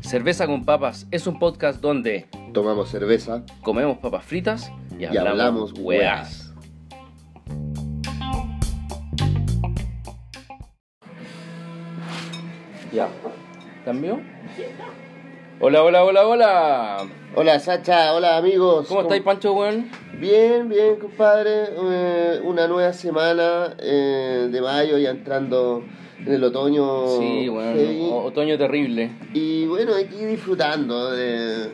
Cerveza con Papas es un podcast donde Tomamos cerveza comemos papas fritas y y hablamos, hablamos weas. Ya. ¿Cambio? Hola, hola, hola, hola. Hola Sacha, hola amigos. ¿Cómo estáis, Pancho, weón? Bien, bien, compadre. Eh, una nueva semana eh, de mayo, ya entrando en el otoño. Sí, weón. heavy. o- Otoño terrible. Y bueno, aquí disfrutando de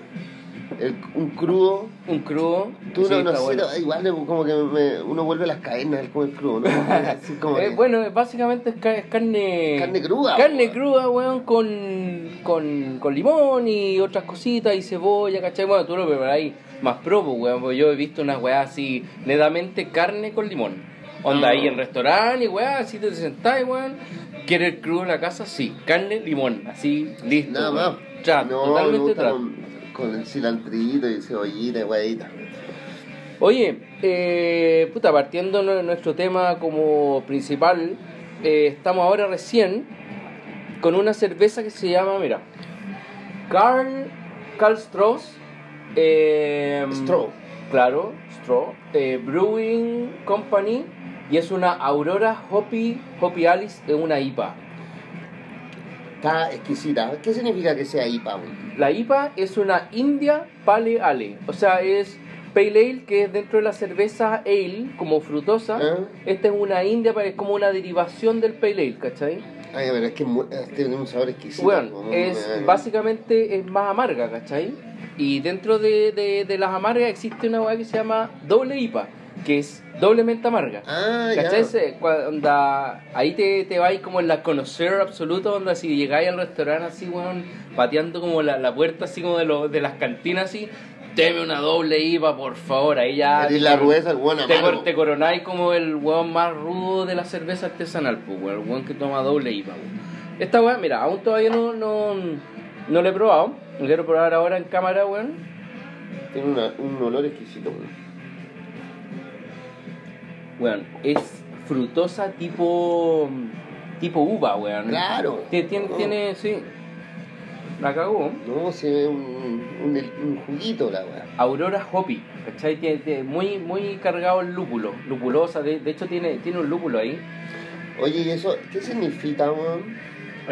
el- un crudo. Un crudo. Tú Sí, no, no sé, bueno. igual como que me- uno vuelve a las cadenas del comer crudo, ¿no? Así como Eh, que- bueno, básicamente es, ca- es carne. Carne cruda, Carne weón. cruda, weón, con, con, con limón y otras cositas y cebolla, ¿cachai? Bueno, tú lo preparáis más propo, weón, porque yo he visto unas weas así, netamente carne con limón. Onda Ah. ahí en restaurante y weá, así te sentás, weón. ¿Quieres crudo en la casa? Sí, carne, limón, así, listo. Nada más. Trato, no, me totalmente trato. con, con el cilantrito y cebollita y huevita. Oye, eh, puta, partiendo de nuestro tema como principal, eh, estamos ahora recién con una cerveza que se llama, mira, Carl, Carl Strauss, eh, Straw. claro, Straw, eh, Brewing Company, y es una Aurora Hoppy, Hoppy Alice de una IPA. Está exquisita. ¿Qué significa que sea IPA? La IPA es una India Pale Ale, o sea, es Pale Ale que es dentro de la cerveza Ale, como frutosa. ¿Eh? Esta es una India, pero es como una derivación del Pale Ale, ¿cachai? Ay, pero es que es- tiene un sabor exquisito. Bueno, ¿no? es Eh, básicamente es más amarga, ¿cachai? Y dentro de, de, de las amargas existe una weá que se llama doble IPA, que es doblemente amarga. Ah, ¿Cachai? ya. Ese, cua- onda, ahí te, te vais como en la conocer absoluta, onda, si llegáis al restaurante así, weón, pateando como la, la puerta así como de, lo, de las cantinas así, deme una doble IPA, por favor, ahí ya... Eres la rudeza, el buen te, cor- te coronáis como el weón más rudo de la cerveza artesanal, pues, weón, el weón que toma doble IPA, weón. Esta weón, mira, aún todavía no, no, no la he probado, lo quiero probar ahora en cámara, weón. Tiene una- un olor exquisito. güey. Weón, es frutosa tipo tipo uva, weón. Claro. Tiene, tiene, No. tiene- sí. La cagó. No, se ve un, un, un juguito la weá. Aurora Hoppy, ¿cachai? Tiene, tiene muy, muy cargado el lúpulo, lupulosa, de, de hecho tiene, tiene un lúpulo ahí. Oye, ¿y eso qué significa, weón?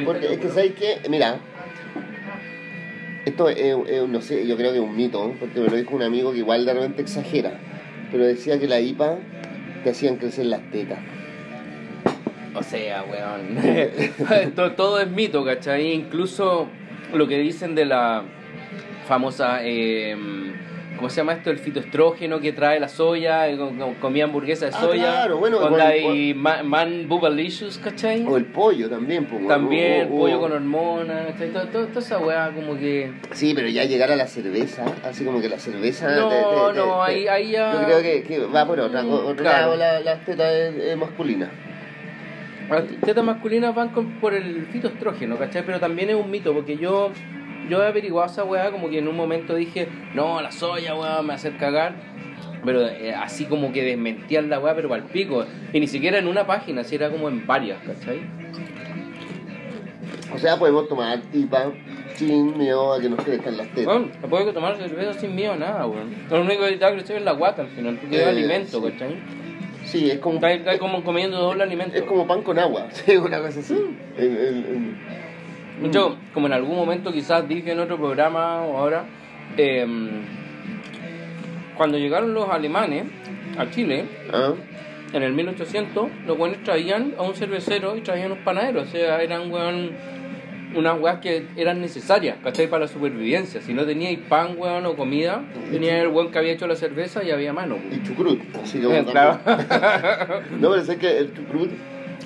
Porque es que. ¿sabes qué? Mira, esto es, es- no sé, yo creo que es un mito, porque me lo dijo un amigo que igual de repente exagera, pero decía que la IPA te hacían crecer las tetas. O sea, weón. todo, todo es mito, ¿cachai? Incluso lo que dicen de la famosa. eh, ¿Cómo se llama esto? El fitoestrógeno que trae la soya, eh, comida hamburguesa de Ah, soya. claro, bueno, con- hay man, man boobalicious, ¿cachai? O el pollo también, pues. También, O- o- pollo o- con hormonas, ¿cachai? Todo- todo- Toda esa weá como que... Sí, pero ya llegar a la cerveza, así como que la cerveza. No, te- te- te- no, ahí, ahí ya... Yo creo que, que va por otra, Mm, otro claro. la, la teta es masculina. Las tetas masculinas van con- por el fitoestrógeno, ¿cachai? Pero también es un mito, porque yo, yo he averiguado esa weá, como que en un momento dije, no, la soya, weá, me va a hacer cagar. Pero eh, así como que desmentían la weá, pero al pico. Y ni siquiera en una página, si era como en varias, ¿cachai? O sea, podemos tomar IPA sin miedo a que nos crezcan las tetas. Bueno, se puede tomar cerveza sin miedo a nada, weón. Lo único que te crecer es la guata al final, porque es Eh, alimento, sí. ¿cachai? Sí, es como, Está, está como comiendo doble alimento. es como pan con agua, sí, una cosa así. Mm. El- el- el- Yo, como en algún momento quizás dije en otro programa o ahora, em, cuando llegaron los alemanes a Chile, ¿Ah? en el 1800, los buenos traían a un cervecero y traían unos panaderos, o sea, eran weón, unas weas que eran necesarias, ¿cachai? Para la supervivencia. Si no teníais pan, weón, o comida, tenía el weón que había hecho la cerveza y había mano. Y chucrut, así como Eh, claro. No, pero sé que el chucrut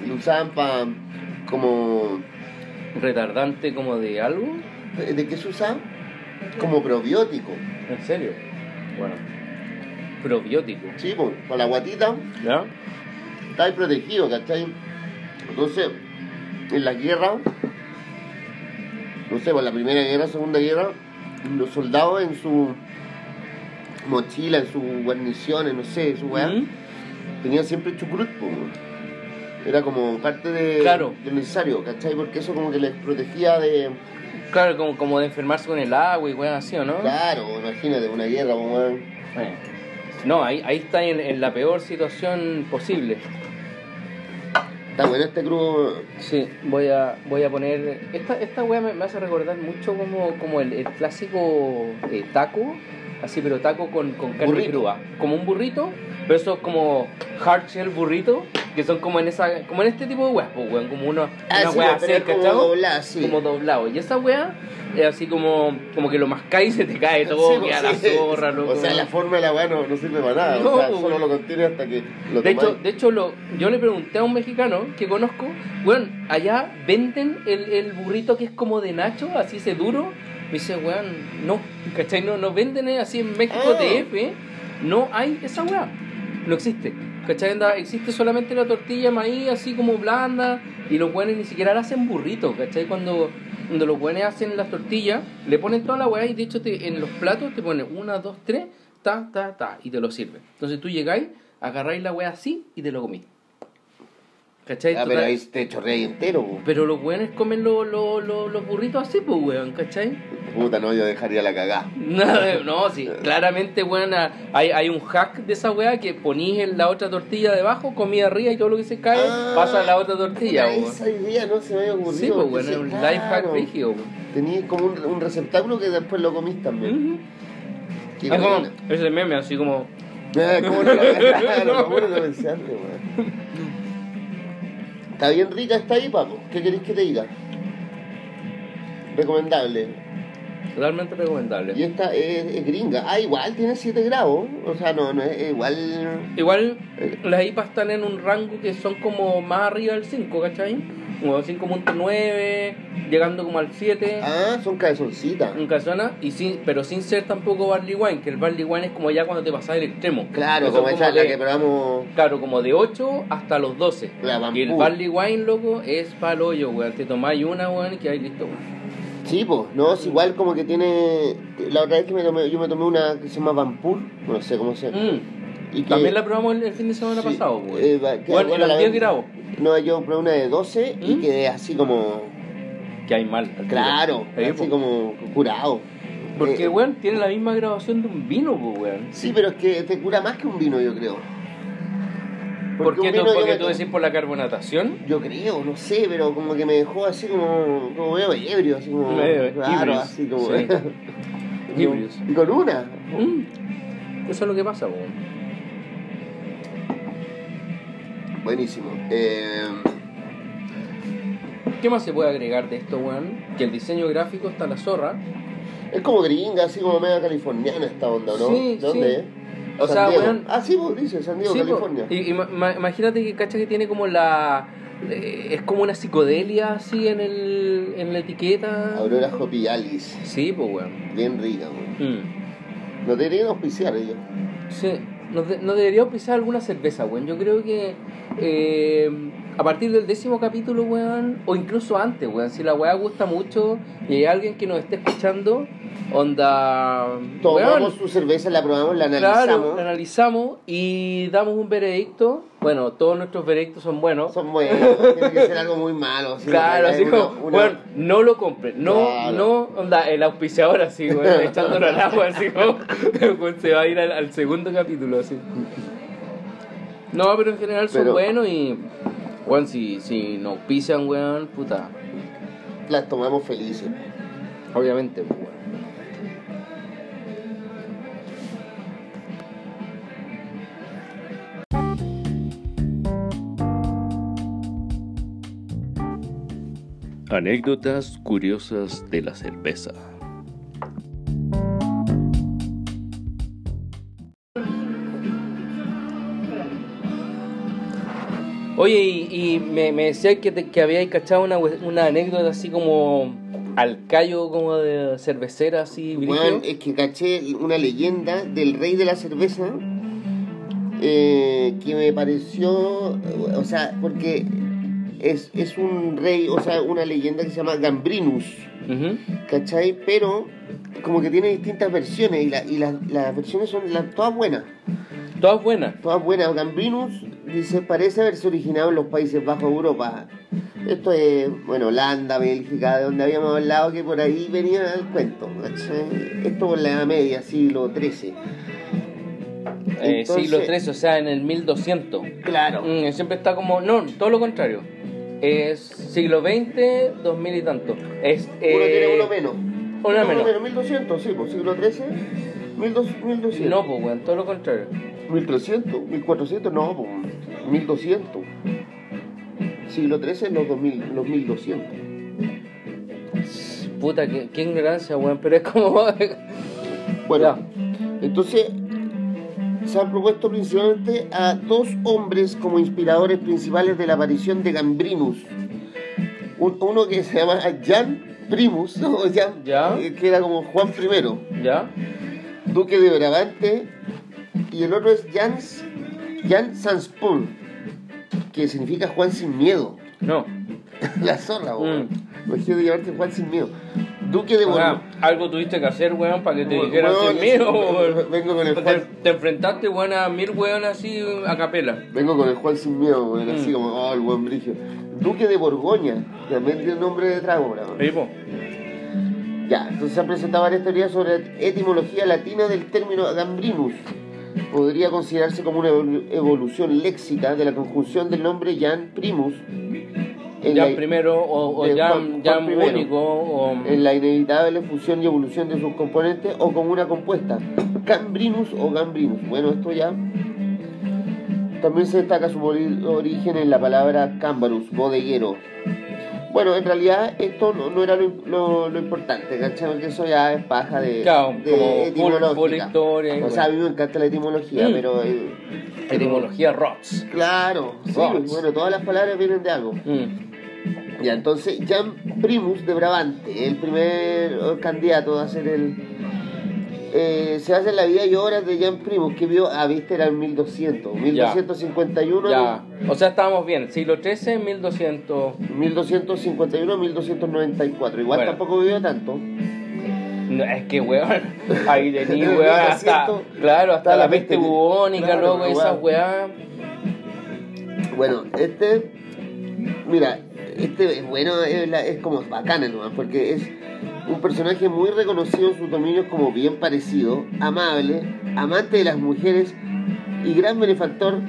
lo usaban para como Retardante como de algo, ¿de qué se usa? Como probiótico. en serio. Bueno, probiótico. Sí, pues, para la guatita ¿Ya? está ahí protegido, ¿cachai? Entonces, en la guerra, no sé, por la primera guerra, segunda guerra, los soldados en su mochila, en sus guarniciones, no sé, su weá, ¿Mm? tenían siempre chucrut, weón. Era como parte de, Claro. de lo necesario, ¿cachai? Porque eso como que les protegía de... Claro, como, como de enfermarse con el agua y weón así, ¿o no? Claro, imagínate, una guerra, weón. Bueno. No, ahí, ahí está en, en la peor situación posible. Está bueno este crudo. Sí, voy a, voy a poner. Esta, esta wea me, me hace recordar mucho como, como el, el clásico eh, taco, así, pero taco con, con carne Burrito. cruda. Como un burrito, pero eso como hard shell burrito, que son como en esa como en este tipo de weas, pues, weón, como uno, Ah, una sí, wea así, como doblada, sí. Como doblado. Y esa wea es así como, como que lo mascáis y se te cae todo, Sí, queda pues, la zorra, loco. O sea, la forma de la weá no, no sirve para nada. No, o sea, pues, solo lo contiene hasta que lo De hecho, de hecho lo, yo le pregunté a un mexicano que conozco, weón, allá venden el, el burrito que es como de Nacho, así ese duro. Me dice, weón, no, ¿cachai? No, no venden eh, así en México Ah. DF, no hay esa weá, no existe. ¿Cachai? Anda, existe solamente la tortilla maíz así como blanda y los weones ni siquiera la hacen burrito, ¿cachai? Cuando, cuando los weones hacen las tortillas, le ponen toda la weá y de hecho te, en los platos te ponen una, dos, tres, ta, ta, ta, y te lo sirven. Entonces tú llegáis, agarráis la weá así y te lo comís. ¿Cachai? Ah, Total- pero ahí te chorreáis entero, po. pero los weones comen lo- lo- lo- los burritos así, pues, weón, ¿cachai? Puta, no, yo dejaría la cagá. Nada, no, sí, claramente, weón, ah, hay, hay un hack de esa weá que ponís en la otra tortilla debajo, comí arriba y todo lo que se cae Ah, pasa a la otra tortilla, weón. Esa idea no se me había ocurrido. Sí, pues, weón, es un claro, life hack rígido, weón. Tenías como un, un receptáculo que después lo comís también. Ujú. Qué Es como ese meme, así como. Ah, ¿Cómo no lo claro, ¿cómo no lo pensé antes, weón? Está bien rica esta IPA, po. ¿qué queréis que te diga? Recomendable. Totalmente recomendable. Y esta es, es gringa. Ah, igual tiene 7 grados. O sea, no, no es igual. Igual las IPAs están en un rango que son como más arriba del 5, ¿cachai? Como 5.9, llegando como al 7. Ah, son cabezoncitas. en casona, y sin, pero sin ser tampoco barley wine, que el barley wine es como ya cuando te pasas el extremo. Claro, Eso como como esa la de- que probamos. Claro, como de 8 hasta los 12. La Van y el barley wine, loco, es pa'l hoyo, weón. Te tomáis una, weón, y quedáis listo, weón. Sí, pues, no, es igual como que tiene. La otra vez que me tomé, yo me tomé una que se llama Vampur, no sé cómo se llama. Mm. Y que- También la probamos el, el fin de semana sí, pasado, weón. eh, va- que- bueno, la 10 ven- grados. No, yo probé una de 12 y ¿Mm? quedé así como. Que hay mal. Claro, Sí, así po. como curado. Porque, Eh, weón, tiene la misma graduación de un vino, pues, weón. Sí, pero es que te cura más que un vino, yo creo. ¿Por qué tú, porque tú decís por la carbonatación? Yo creo, no sé, pero como que me dejó así como, como medio ebrio, así como Medio ebrios, así como... sí. y, con, y con una. Mm. Eso es lo que pasa, weón. Buenísimo. Eh, ¿Qué más se puede agregar de esto, weón? Que el diseño gráfico está la zorra. es como gringa, así como media californiana esta onda, ¿no? Sí, ¿De dónde sí. es? O San sea, Diego. weón- Ah, sí, pues dice San Diego, Sí, po. California. Y, y ma- ma- imagínate que cacha que tiene como la. eh, es como una psicodelia así en, el, en la etiqueta. Aurora Hopi Alice. Sí, pues, weón. Bien rica, weón. Mm. Nos deberían auspiciar ellos. Sí, nos, de- nos debería pisar alguna cerveza, weón. Yo creo que eh, a partir del décimo capítulo, weón, o incluso antes, weón, si la weá gusta mucho y hay alguien que nos esté escuchando, onda. Tomamos weón, su cerveza, la probamos, la analizamos. Claro, la analizamos y damos un veredicto. Bueno, todos nuestros veredictos son buenos. Son buenos, tiene que ser algo muy malo. así, Claro, así como, una- bueno, no lo compren, no, Claro. no, onda, el auspiciador así, bueno, echándolo al agua, así como, se va a ir al, al segundo capítulo, así. No, pero en general son Pero- buenos y, bueno, si, si nos auspician, weón, puta, Las tomamos felices. obviamente, pues. Anécdotas curiosas de la cerveza. Oye, y, y me, me decías que, te, que habíais cachado una, una anécdota así como al callo como de cervecera así. Weón, es que caché una leyenda del rey de la cerveza eh, que me pareció, o sea, porque es, es un rey, o sea, una leyenda que se llama Gambrinus, Ujú. ¿cachai? Pero como que tiene distintas versiones y, la- y las- las versiones son todas buenas, Todas buenas. todas buenas. Gambrinus dice, parece haberse originado en los Países Bajos de Europa. Esto es, bueno, Holanda, Bélgica, de donde habíamos hablado que por ahí venía el cuento. ¿cachai? Esto por la Edad Media, siglo XIII. Eh, Entonces- siglo XIII, o sea, en el 1200. Claro. Mm, siempre está como. No, todo lo contrario. Es siglo XX, 2000 y tanto. Es, Uno eh, tiene uno menos. Una Uno menos. 1200, sí, pues siglo XIII, 1200. 1200. No, pues, weón, todo lo contrario. 1300, 1400, no, pues 1200. Siglo XIII, los, 2000, los 1200. Puta, qué, qué ignorancia, weón, pero es como. Bueno, Ya. entonces se han propuesto principalmente a dos hombres como inspiradores principales de la aparición de Gambrinus. Un- uno que se llama Jan Primus, ¿no? Jan- Ya. eh, que era como Juan I, ¿Ya? duque de Brabante, y el otro es Jans, Jan Sanspol, que significa Juan sin miedo. No. La zorra. Mm. Imagínate llamarte Juan sin miedo. Duque de Borgoña. algo tuviste que hacer, weón, para que te Weón, dijeran weón, sin miedo, weón. vengo con el Juan- te enfrentaste, weón, a mil weón así a capela. Vengo con el Juan sin miedo, weón, así Mm. como, oh, el buen brigio. Duque de Borgoña, también tiene nombre de trago, weón. Ya, entonces se han presentado varias teorías sobre la etimología latina del término gambrinus. Podría considerarse como una evolu- evolución léxica de la conjunción del nombre Jan Primus en, la, primero, o, o de ya Juan primero. único, o. en la inevitable fusión y evolución de sus componentes o como una compuesta, Cambrinus o Gambrinus. Bueno, esto ya también se destaca su ori- origen en la palabra cambarus, bodeguero. Bueno, en realidad esto no, no era lo, lo- lo importante, ¿cachai? Porque eso ya es paja de, Claro, de como etimológica. full historia o sea, a bueno. mí me encanta la etimología, Mm. pero... eh, Etimología rocks. Claro, sí, bueno, todas las palabras vienen de algo. Mm. Ya, entonces, Jan Primus de Brabante, el primer eh, candidato a ser el. eh, se hace la vida y obras de Jan Primus, que vio, viste, era en 1200, 1251, Ya. O sea, estábamos bien. Siglo XIII, 1200. 1251, 1294. Igual Bueno. tampoco vivió tanto. No, es que, weón, ahí tení, En el weón, hasta, 1200, claro, hasta la la peste bubónica, claro, weón. esas weas. Bueno, este. Mira, este es bueno, es, la- es como bacana nomás, porque es un personaje muy reconocido en sus dominios como bien parecido, amable, amante de las mujeres y gran benefactor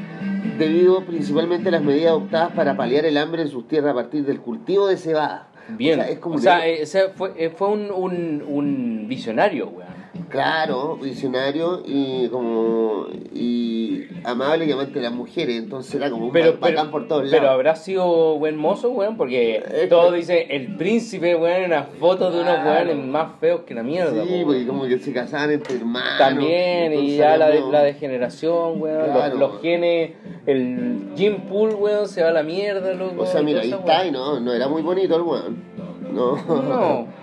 debido principalmente a las medidas adoptadas para paliar el hambre en sus tierras a partir del cultivo de cebada. Bien. O sea, es como O sea, que- eh, fue, eh, fue un, un, un visionario, weón. Claro, visionario y como y amable y amante de las mujeres, entonces era como un Pero, ba- pero, bacán por todos pero lados. habrá sido buen mozo, weón, porque Es todos que- dicen el príncipe, weón, unas fotos de unos Claro. weones más feos que la mierda, Sí, po, porque como que se casaban entre hermanos. También, y ya la, de- la degeneración, weón, los- Claro. los, genes, el Jim Pool, weón, se va a la mierda, loco. O sea, mira, ahí está, y no, no era muy bonito el weón. No. No.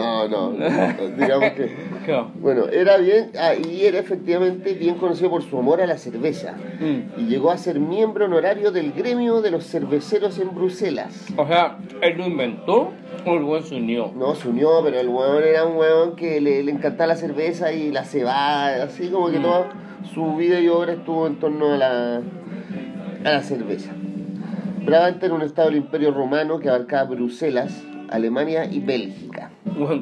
No, no. Digamos que. No. Bueno, era bien, ah, y era efectivamente bien conocido por su amor a la cerveza. Mm. Y llegó a ser miembro honorario del gremio de los cerveceros en Bruselas. O sea, él lo inventó o el weón se unió. No, se unió, pero el weón era un weón que le, le encantaba la cerveza y la cebada, así como que Mm. toda su vida y obra estuvo en torno a la, a la cerveza. Brabante era un estado del Imperio Romano que abarcaba Bruselas, Alemania y Bélgica.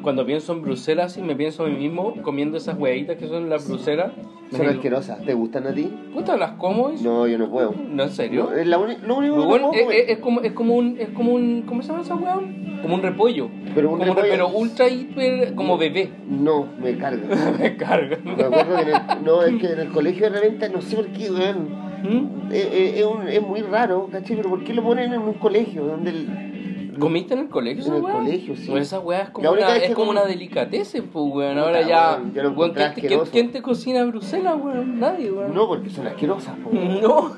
Cuando pienso en Bruselas y me pienso a mí mismo comiendo esas huevitas que son las Bruselas. Son asquerosas, ¿te gustan a ti? Puta, las como y... No, yo no puedo. ¿No, en serio? No, es la uni- lo único que Weón, no puedo comer. es- es como, es como un, es como un, ¿cómo se llama esa weón? Como un repollo. Pero un Como repollo- pero ultra hiper, como bebé. No, me carga. me carga. Me acuerdo que en el, no, es que en el colegio de repente, no sé por qué, weón. ¿Mm? Eh, eh, es, un- es muy raro, ¿cachai? Pero ¿por qué lo ponen en un colegio? Donde el- ¿Comiste en el colegio En el weá? colegio, sí. Pues esa weá es como, una, es que como com- una delicatessen, pues weón. Ahora ya. weón, yo lo weón, encontré ¿quién, te- quién- cocina Bruselas, weón? Nadie, weón. No, porque son asquerosas, po. No,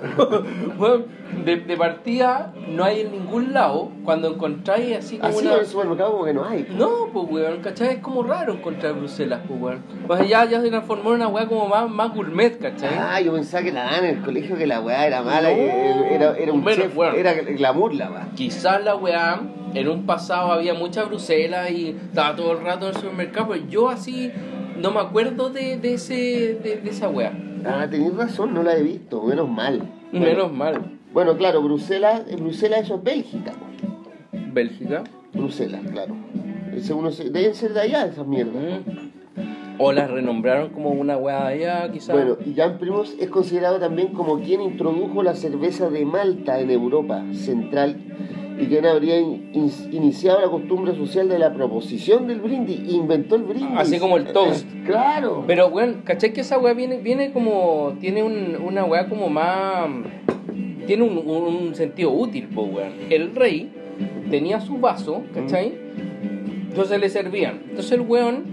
weón, de, de partida no hay en ningún lado cuando encontráis así como Así una. en el supermercado como que no hay. No, pues weón, ¿cachai? Es como raro encontrar Bruselas, pues weón. O sea, ya, ya se transformó en una weá como más, más gourmet, ¿cachai? Ah, yo pensaba que la daban en el colegio que la weá era mala, No. y era, era un Bueno, chef, era glamour la weá. Quizás la weá, en un pasado había mucha Bruselas y estaba todo el rato en el supermercado, pero yo así no me acuerdo de, de ese, de, de esa weá. Ah, tenés razón, no la he visto, menos mal. Menos mal. Bueno, claro, Bruselas, Bruselas eso es Bélgica. Bélgica. Bruselas, claro. Uno se- deben ser de allá esas mierdas. Mm. O las renombraron como una weá de allá, quizás. Bueno, y Jan Primus es considerado también como quien introdujo la cerveza de Malta en Europa Central y quien habría in- in- iniciado la costumbre social de la proposición del brindis, inventó el brindis. Así como el toast. claro. Pero, weón, ¿cachai que esa weá viene, viene como. Tiene un- una weá como más. Tiene un, un sentido útil, po, weón. El rey tenía su vaso, ¿cachai? Entonces le servían. Entonces el weón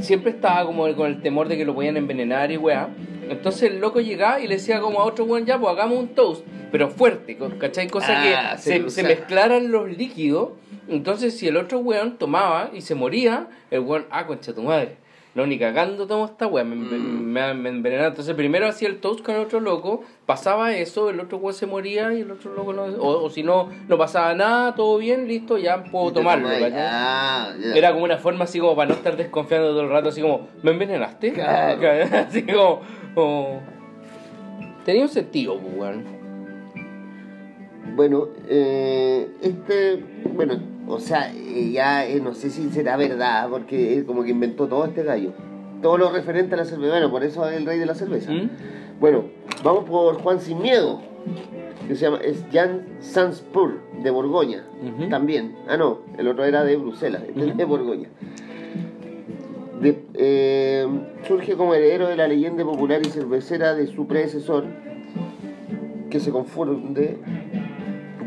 siempre estaba como con el temor de que lo podían envenenar y weá. Entonces el loco llegaba y le decía como a otro weón, ya, pues hagamos un toast, pero fuerte, ¿cachai? Cosa Ah, que se se, usa. se mezclaran los líquidos. Entonces si el otro weón tomaba y se moría, el weón, ah, concha tu madre. No, ni cagando tomo esta weá, me, me envenenaba. Entonces primero hacía el toast con el otro loco, pasaba eso, el otro weón se moría y el otro loco no. O, o si no, no pasaba nada, todo bien, listo, ya puedo tomarlo. ah. Era como una forma así como para no estar desconfiando todo el rato, así como, ¿me envenenaste? Claro. Así como, como- Tenía un sentido, pues, weón. Bueno, eh, este, bueno, o sea, eh, ya eh, no sé si será verdad, porque como que inventó todo este gallo. Todo lo referente a la cerveza, bueno, por eso es el rey de la cerveza. ¿Mm? Bueno, vamos por Juan Sin Miedo, que se llama, es Jan Sanspur, de Borgoña, también. Ah, no, el otro era de Bruselas, este de Borgoña. De- eh, surge como heredero de la leyenda popular y cervecera de su predecesor, que se confunde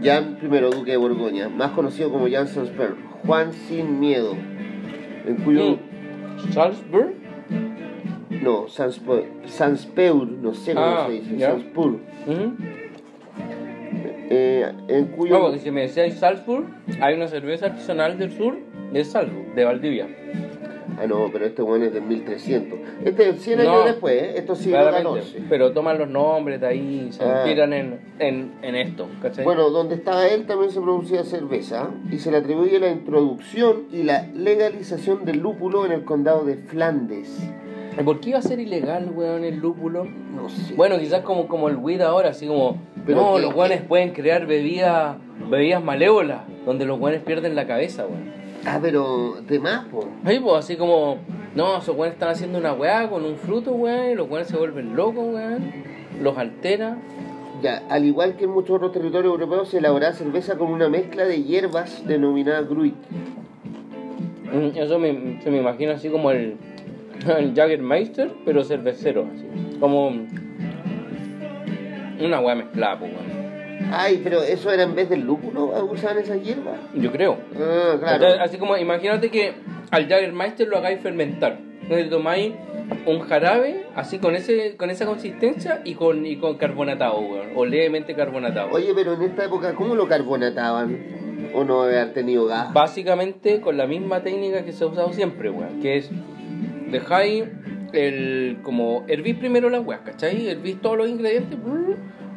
Jan I, duque de Borgoña, más conocido como Jan Sanspur, Juan Sin Miedo, en cuyo... ¿Salzburg? No, Sanspeur, Sanspeur, no sé cómo Ah, se dice. Eh, en cuyo... Porque si me decíais Salzburg, hay una cerveza artesanal del sur de Salzburg, de Valdivia. Ah, no, pero este bueno es de 1300. Este es 100 No, años después, ¿eh? Esto sí lo Claramente. 14. Pero toman los nombres de ahí se Ah. inspiran en, en, en esto, ¿cachai? Bueno, donde estaba él también se producía cerveza y se le atribuye la introducción y la legalización del lúpulo en el condado de Flandes. ¿Y ¿Por qué iba a ser ilegal, weón, el lúpulo? No sé. Bueno, quizás como, como el weed ahora, así como, Pero no, que- los weones pueden crear bebidas, bebidas malévolas, donde los weones pierden la cabeza, weón. Ah, pero de más, po. Ahí, pues, así como, no, esos weones están haciendo una weá con un fruto, weón, y los weones se vuelven locos, weón, los altera. Ya, al igual que en muchos otros territorios europeos, se elaboraba cerveza con una mezcla de hierbas denominada gruit. Mm, Eso me, se me imagina así como el, el Jaggermeister, pero cervecero, así. Como una weá mezclada, pues, weón. Ay, pero eso era en vez del lúpulo, usaban esas hierbas. Yo creo. Ah, Entonces, claro. así como, imagínate que al Jaggermeister lo hagáis fermentar. Entonces tomáis un jarabe así con ese con esa consistencia y con, y con carbonatado, weón. O levemente carbonatado. Oye, pero en esta época, ¿cómo lo carbonataban? ¿O no haber tenido gas? Básicamente con la misma técnica que se ha usado siempre, weón. Que es dejáis el como hervís primero las weas, ¿cachai? Hervís todos los ingredientes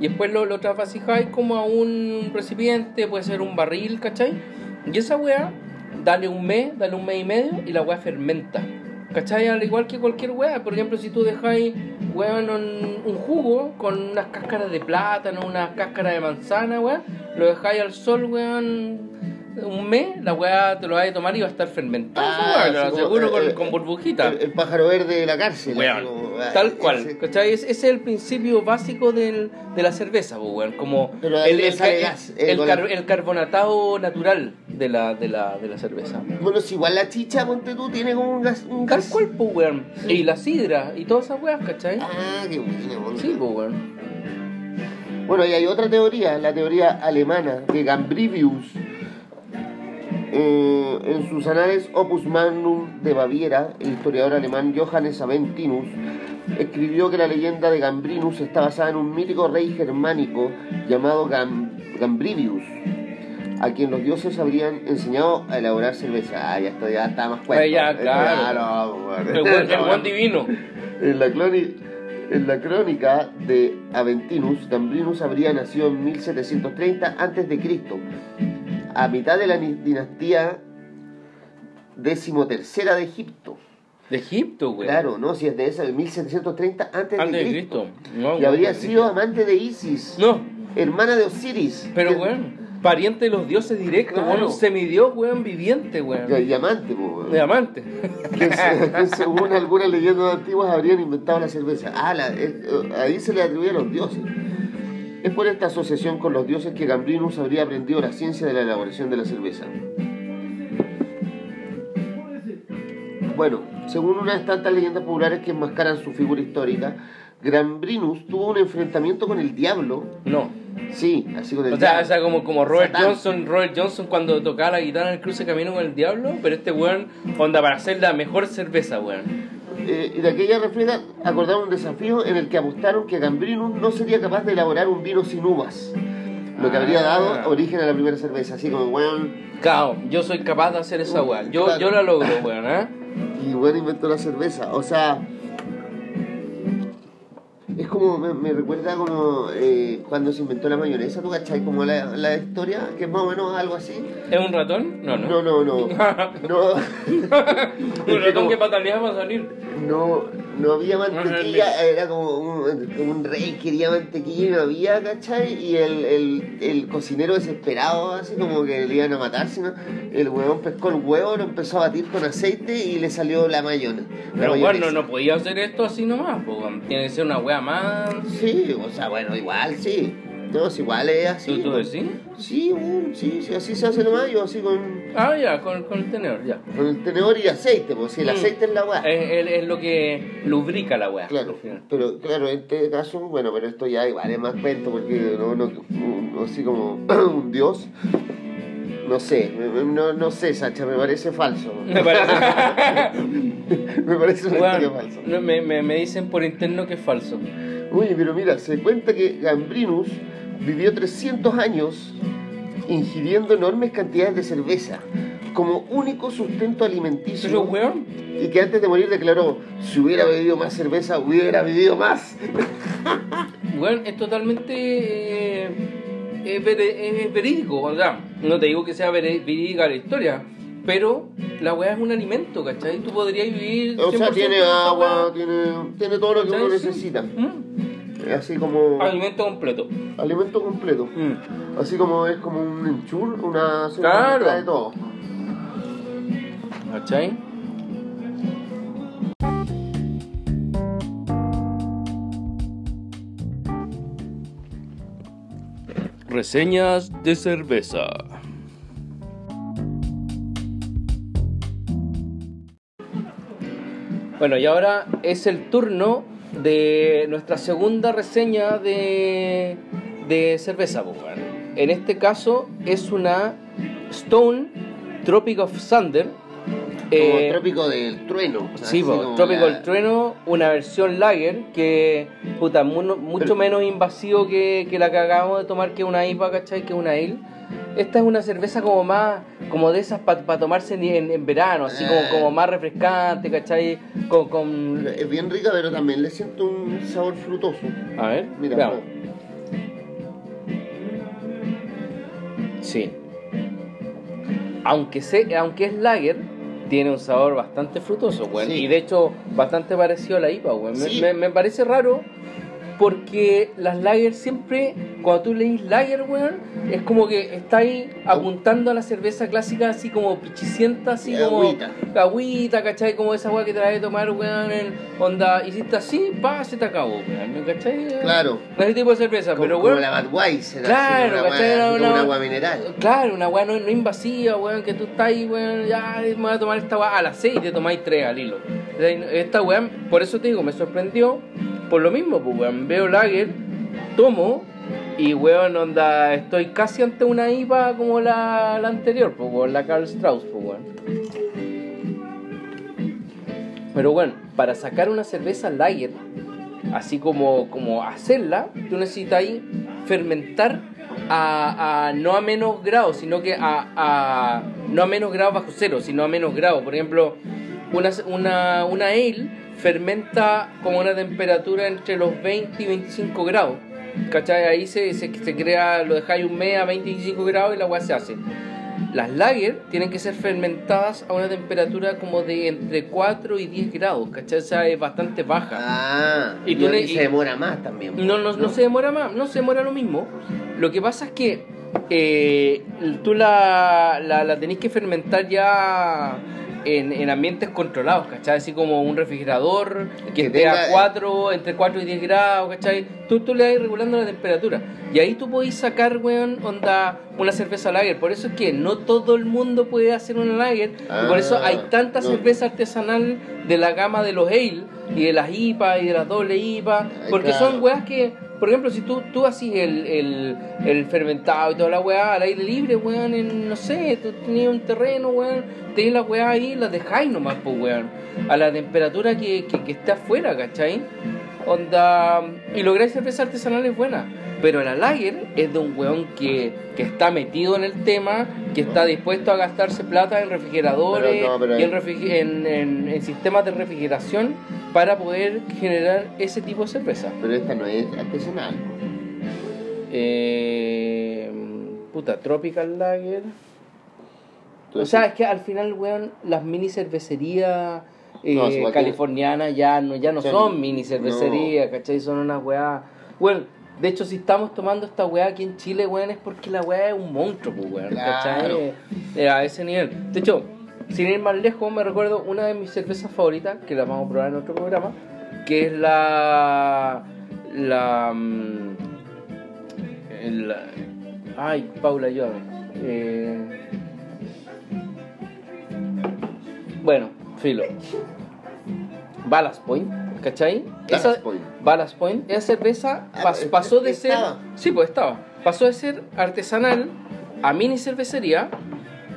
y después lo, lo trasvasijáis como a un recipiente, puede ser un barril, ¿cachai? Y esa wea, dale un mes, dale un mes y medio y la wea fermenta. ¿Cachai? Al igual que cualquier wea. Por ejemplo, si tú dejáis, weón, un, jugo con unas cáscaras de plátano, unas cáscaras de manzana, weón, lo dejáis al sol, weón, un mes, la weá te lo vas a tomar y va a estar fermentado, Ah, como, eh, con, eh, con burbujita. El, el pájaro verde de la cárcel. Así como, ah, tal cual, ese- ¿cachai? Ese es el principio básico del, de la cerveza, pues, weón, como Pero el, gas, eh, el car- carbonatado natural de la, de la, de la cerveza. Bueno, si igual la chicha, ponte tú, tiene como un gas. Un Tal gas. cual, pues, weón. Y la sidra y todas esas weas, ¿cachai? Ah, qué buena onda. Sí, pues, weón. Bueno, y hay otra teoría, la teoría alemana de Gambrivius. Eh, en sus anales Opus Magnum de Baviera, el historiador alemán Johannes Aventinus escribió que la leyenda de Gambrinus está basada en un mítico rey germánico llamado Gam- Gambrivius, a quien los dioses habrían enseñado a elaborar cerveza. Ah, ya está, ya está más cuento. Ah, ya, claro. bueno. El buen, divino. En la, en la crónica de Aventinus, Gambrinus habría nacido en 1730 a.C., a mitad de la dinastía decimotercera de Egipto. De Egipto, güey. Claro, no, si es de esa, de 1730 antes, Antes de Cristo. Cristo. No, y habría sido amante de Isis, No, hermana de Osiris. pero bueno, pariente de los dioses directos, Claro. un semidios, weón, viviente, weón. Y, amante, weón. De amante. que, se- que según algunas leyendas antiguas habrían inventado la cerveza. Ah, la- es- eh, ahí se le atribuye a los dioses. Es por esta asociación con los dioses que Gambrinus habría aprendido la ciencia de la elaboración de la cerveza. Bueno, según una de tantas leyendas populares que enmascaran su figura histórica, Gambrinus tuvo un enfrentamiento con el diablo. No. Sí, así con el O sea, diablo. o sea, como, como Robert Satán. Johnson, Robert Johnson cuando tocaba la guitarra en el cruce camino con el diablo, pero este weón, onda para hacer la mejor cerveza, weón. Eh, y de aquella refriega acordaron un desafío en el que apostaron que Gambrinus no sería capaz de elaborar un vino sin uvas, lo que habría Ah. dado origen a la primera cerveza, así como, weón, Claro, yo soy capaz de hacer esa weón. Yo, Claro. yo la logro, weón, ¿eh? y weón inventó la cerveza, o sea, como, me, me recuerda como eh, cuando se inventó la mayonesa, ¿tú cachai? Como la, la historia, que es más o menos algo así. ¿Es un ratón? No, no. No, no, no, no, un ratón como- que pataleaba para salir. no, no había mantequilla, era como un, como un rey quería mantequilla y no había, ¿cachai? Y el, el, el cocinero desesperado, así como que le iban a matar, sino el huevón pescó el huevo, lo empezó a batir con aceite y le salió la mayona. Pero bueno, no podía hacer esto así nomás, po, weón. Tiene que ser una wea más. Sí, o sea, bueno, igual, sí. No, si igual es así. ¿Tú, decís? Sí, sí, sí, así se hace nomás, yo así con, Ah, ya, con, con el tenedor, ya. con el tenedor y aceite, pues si el Mm. aceite es la weá. Es, es- es lo que lubrica la wea. Claro, pero claro, en este caso, bueno, pero esto ya igual es más cuento porque no, no, no- así como un dios, no sé, no, no sé, Sacha, me parece falso. Me parece. me parece una Weón, historia falsa. no, me, me, me dicen por interno que es falso. Oye, pero mira, se cuenta que Gambrinus vivió 300 años ingiriendo enormes cantidades de cerveza como único sustento alimenticio. Pero, weón, Y que antes de morir declaró, si hubiera bebido más cerveza, hubiera vivido más. weón, es totalmente. eh, es, vere- es verídico. O sea, no te digo que sea verídica la historia, pero la weá es un alimento, ¿cachai? Tú podrías vivir. O sea, 100% tiene agua, tiene, tiene todo lo que uno necesita. Mm. Así como Alimento completo. alimento completo. Mm. Así como es como un enchur, una Claro. de todo. ¿Cachai? Reseñas de cerveza. Bueno, y ahora es el turno de nuestra segunda reseña de, de cerveza. pues. En este caso es una Stone Tropic of Thunder. Como eh, trópico del trueno. Sí, po, como Tropical la- Trueno, una versión lager que, puta, mu- mucho Pero- menos invasivo que, que la que acabamos de tomar, que una IPA, ¿cachai? Que una ale. Esta es una cerveza como más, como de esas para tomarse en, verano, así como, Eh. como más refrescante, ¿cachai? Con, con... Es bien rica, pero también le siento un sabor frutoso. A ver, Mira, veamos. Sí. Aunque, se, aunque es lager, tiene un sabor bastante frutoso. Sí. Y de hecho, bastante parecido a la IPA. Me, me- me parece raro porque las lager siempre, cuando tú leís lager, weón, es como que está ahí apuntando a la cerveza clásica así como pichicienta, así Y como agüita. agüita, ¿cachai? Como esa weá que te la de tomar, weón, en onda, hiciste así, pa, se te acabó, weón, ¿cachai? Claro. Ese tipo de cerveza, Como, pero como weón. la Budweiser, Claro, así, una, ¿cachai? como una- un agua mineral. Claro, una weá no, no invasiva, weón, que tú estás ahí, weón, ya me voy a tomar esta weá a las 6 y te tomáis 3 al hilo. Esta weá, por eso te digo, me sorprendió por lo mismo, pues weón, veo lager, tomo y weón, onda, estoy casi ante una IPA como la, la anterior, pues weón, la Carl Strauss, pues weón. Pero bueno, para sacar una cerveza lager, así como, como hacerla, tú necesitas fermentar a, a- no a menos grados, sino que a- no a menos grados bajo cero, sino a menos grados. Por ejemplo, una, una, una ale fermenta como una temperatura entre los 20 y 25 grados. ¿Cachai? Ahí se, se, se crea, lo dejáis un mes a 20 y 25 grados y la weá se hace. las lager tienen que ser fermentadas a una temperatura como de entre 4 y 10 grados, ¿cachai? O sea, es bastante baja. Ah, Y y, tú le- se demora más también. No, no, no se demora más, no se demora lo mismo. Lo que pasa es que eh, tú la, la, la tenés que fermentar ya en, en ambientes controlados, ¿cachai? Así como un refrigerador que, Que esté a tenga- 4, entre 4 y 10 grados, ¿cachai? Tú, tú le vas regulando la temperatura. Y ahí tú podés sacar, weón, onda, una cerveza lager. Por eso es que no todo el mundo puede hacer una lager. y por eso Ah, hay tanta no. cerveza artesanal de la gama de los ale y de las IPA y de las doble IPA. Ay, Porque claro. son weas que, por ejemplo, si tú, tú haces el, el, el fermentado y toda la weá al aire libre, weón, en, no sé, tú tenías un terreno, weón, tenías las weas ahí, las dejáis nomás, pues, weón, a la temperatura que, que, que esté afuera, ¿cachai? Onda, y lográis cerveza artesanales buenas. Pero la lager es de un weón que, que está metido en el tema, que está dispuesto a gastarse plata en refrigeradores Pero no, pero y en, refrigi- en, en- en sistemas de refrigeración para poder generar ese tipo de cerveza. Pero esta no es artesanal. Eh, puta, Tropical Lager. O sea, es que al final, weón, las mini cervecerías eh, No, californianas ya no, ya no O sea, son mini cervecerías, ¿cachai? Son unas weas. Bueno, de hecho, si estamos tomando esta weá aquí en Chile, weón, es porque la weá es un monstruo, pues, weón, Claro. ¿cachai? Eh, a ese nivel. De hecho, sin ir más lejos, me recuerdo una de mis cervezas favoritas, que la vamos a probar en otro programa, que es la. La. mm, el- ay, Paula, ayúdame. Eh, bueno, filo. Ballast Point, ¿cachai? Ballast Esa- Point. Ballast Point, esa cerveza Ah, pas- pasó de ser. estaba. Sí, pues estaba. Pasó de ser artesanal a mini cervecería,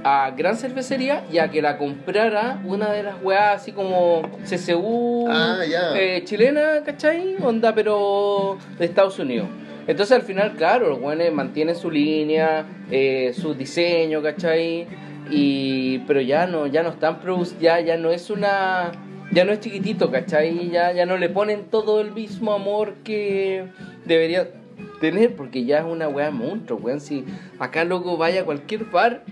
a gran cervecería, y a que la comprara una de las weas así como CCU Ah, eh, chilena, ¿cachai? Onda, pero de Estados Unidos. Entonces al final, claro, los weones mantienen su línea, eh, su diseño, ¿cachai? Y, pero ya no, ya no están ya, ya no es una, ya no es chiquitito, ¿cachai? Ya, ya no le ponen todo el mismo amor que debería tener, porque ya es una weá monstruo, weón. Si acá luego vaya a cualquier bar,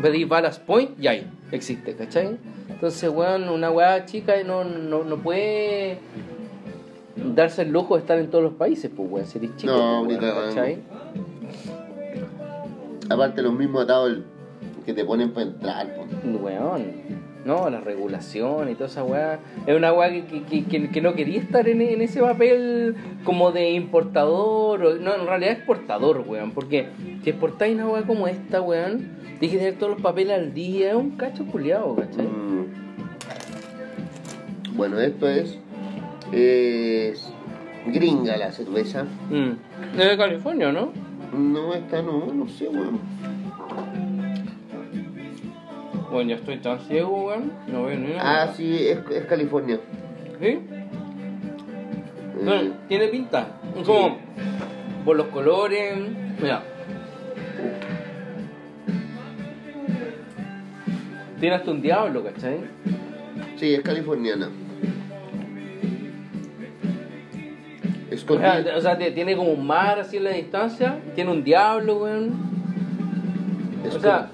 pedís Ballast Point y ahí existe, ¿cachai? Entonces, weón, una weá chica no, no, no puede darse el lujo de estar en todos los países, pues, weón, si eres chico, No, pues, weón. ¿cachai? Aparte, los mismos atados el- que te ponen para entrar. Weón, no, la regulación y toda esa weá. Es una weá que, que, que- que- que no quería estar en, en ese papel como de importador. o- no, en realidad exportador, weón. Porque si exportáis una weá como esta, weón, tienes que tener todos los papeles al día. Es un cacho culiado, ¿cachai? Mm. Bueno, esto es, es gringa la cerveza. Mm. Es de California, ¿no? No, esta no, no sé, weón. Bueno, ya estoy tan ciego, weón. No veo ni una. Ah, sí, es, es California. ¿Sí? Eh, tiene pinta. Como por los colores. Mira. Tiene hasta un diablo, ¿cachai? sí, es californiana. Es O sea, o sea, tiene como un mar así en la distancia. Tiene un diablo, weón. O sea,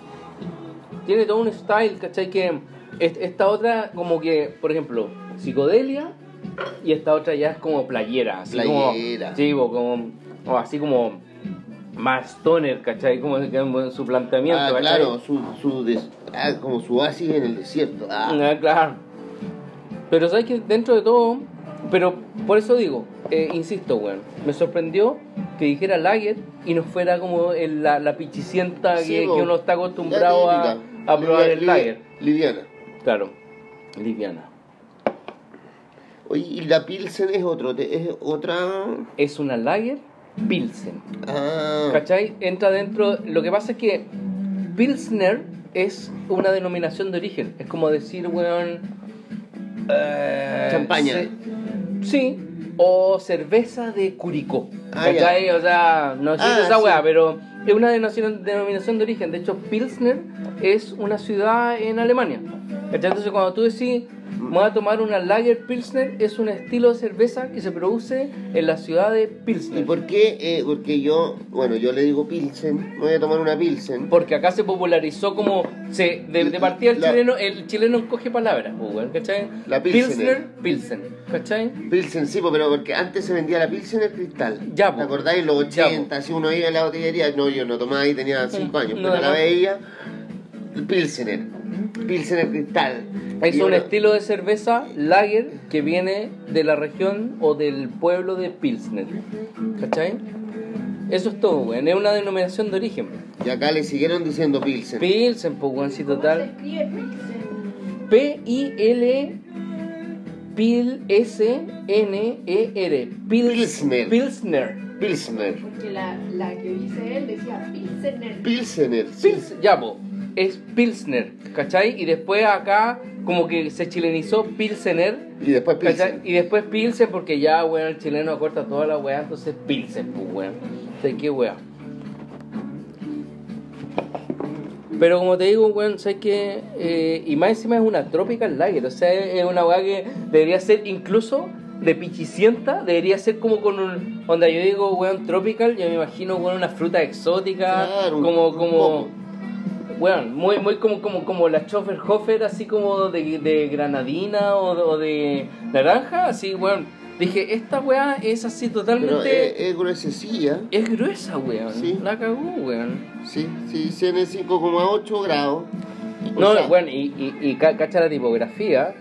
tiene todo un style, ¿cachai? Que est- esta otra, como que, por ejemplo, psicodelia. Y esta otra ya es como playera. Así Playera. Como, sí, como, o así como más stoner, ¿cachai? Como en su planteamiento, Ah, ¿cachai? claro, su, su des- ah, como su oasis en el desierto. Ah, Ah, claro. Pero sabes que dentro de todo, pero por eso digo, eh, insisto, weón, me sorprendió que dijera Lager y no fuera como el- la, la pichicienta Sí, que, que uno está acostumbrado a. a probar el Lager. Liviana. Claro, liviana. Oye, y la Pilsen es otro, te- es otra. Es una Lager Pilsen. Ah, ¿Cachai? Entra dentro. Lo que pasa es que Pilsner es una denominación de origen. Es como decir, weón. eh, Champaña. se- sí. O cerveza de Curicó. Ah, ¿Cachai? O sea, no existe Ah, esa sí. weá, pero es una denominación, de origen. De hecho, Pilsner es una ciudad en Alemania. Entonces cuando tú decís, me voy a tomar una Lager Pilsner, es un estilo de cerveza que se produce en la ciudad de ¿Y Pilsner. por qué? Eh, porque yo, bueno, yo le digo Pilsen, me voy a tomar una Pilsen. Porque acá se popularizó como se, de, de partida el La- chileno, el chileno coge palabras, pues, ¿cachai? La Pilsener. Pilsen, ¿cachai? Pilsen, sí, pero porque antes se vendía la Pilsen en cristal. Ya. ¿Te acordáis? Los Ya, 80, si uno iba a la botillería, no, yo no tomaba ahí, tenía 5 años, No, pero la no. veía, Pilsener, Pilsener cristal. Es un estilo de cerveza lager que viene de la región o del pueblo de Pilsner. ¿Cachai? Eso es todo, weón. Es una denominación de origen. Y acá le siguieron diciendo Pilsen. Pilsen, pues, weón, sí, ¿Cómo se total. P-I-L Pil S-N-E-R. Pils- Pilsner. Pilsner. Pilsner. Porque la, la que dice él decía Pilsener. Pilsener. sí. Pils, ya, po, es Pilsner, ¿cachai? Y después acá, como que se chilenizó Pilsener. Y después ¿cachai? Pilsen. Y después Pilsen, porque ya, weón, el chileno acorta toda la weá, entonces Pilsen, pues, weón. O sea, qué weá. Pero como te digo, weón, sabes que. Eh, y más encima es una Tropical Lager, o sea, es una weá que debería ser incluso de pichicienta, debería ser como con un. Onda, yo digo, weón, Tropical, yo me imagino, weón, una fruta exótica, Claro, como. como Weón, muy, muy como, como, como la Schofferhofer, así como de, de granadina o de, o de naranja, así, weón. Dije, esta weá es así Pero totalmente. es, es gruesecilla. es gruesa, weón. Sí. La cagó, weón. Sí, sí, tiene 5,8 grados. No, sea, bueno, y, y, y ca- cacha la tipografía.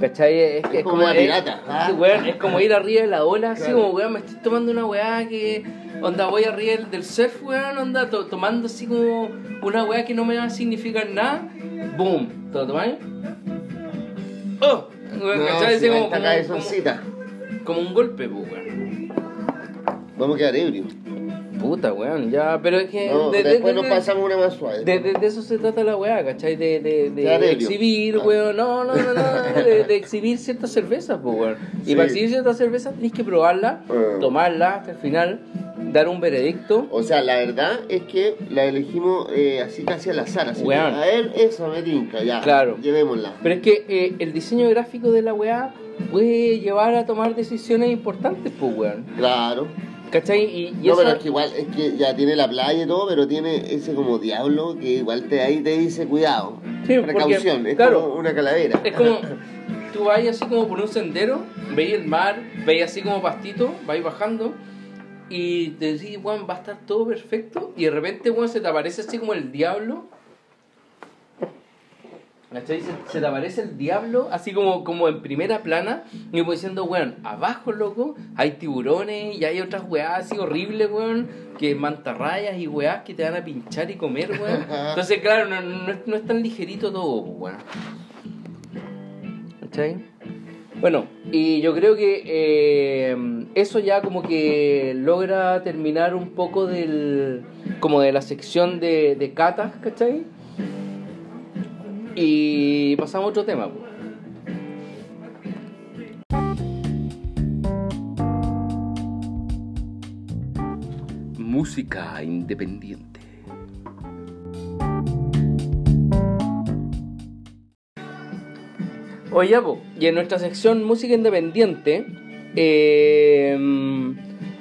¿Cachai? Es, que Es como una pirata, ¿ah? es- weón, es como ir arriba de la ola, así como, weón, me estoy tomando una weá que. Onda, voy arriba del, surf, weón, onda, to- tomando así como una weá que no me va a significar nada. Boom, ¿te lo tomáis? ¡Oh! Weón, no, ¿cachai? si como, como, como, como un golpe, pues, weón. Vamos a quedar ebrios. Puta, weón, ya, pero es que. No, de- de- después de- nos pasamos una más suave. De, de, eso se trata la weá, ¿cachai? De, de, exhibir, Ah. weón. No, no, no, no. De, exhibir ciertas cervezas, pues, weón. Y Sí. para exhibir ciertas cervezas tenés que probarla, Ah. tomarla hasta el final, dar un veredicto. O sea, la verdad es que la elegimos eh, así casi al azar. Así que, a ver, eso me tinca, ya. Claro. Llevémosla. Pero es que eh, el diseño gráfico de la weá puede llevar a tomar decisiones importantes, pues, weón. Claro. ¿Cachai? Y, y no, eso- pero es que igual, es que ya tiene la playa y todo, pero tiene ese como diablo que igual te ahí te dice cuidado. Sí, porque, Precaución, es claro, como una calavera. Es como, tú vas así como por un sendero, veis el mar, veis así como pastito, vais bajando y te decís, weón, va a estar todo perfecto y de repente, weón, se te aparece así como el diablo. ¿Cachai? Se, se te aparece el diablo así como, como en primera plana y voy diciendo, weón, abajo, loco, hay tiburones y hay otras weás así horribles, weón, que mantarrayas y weás que te van a pinchar y comer, weón. Entonces, claro, no, no, es- no es tan ligerito todo, weón. ¿Cachai? Bueno, y yo creo que eh, eso ya como que logra terminar un poco del como de la sección de, de catas, ¿cachai? Y pasamos a otro tema. Música independiente. Oye, po, y en nuestra sección Música Independiente, eh,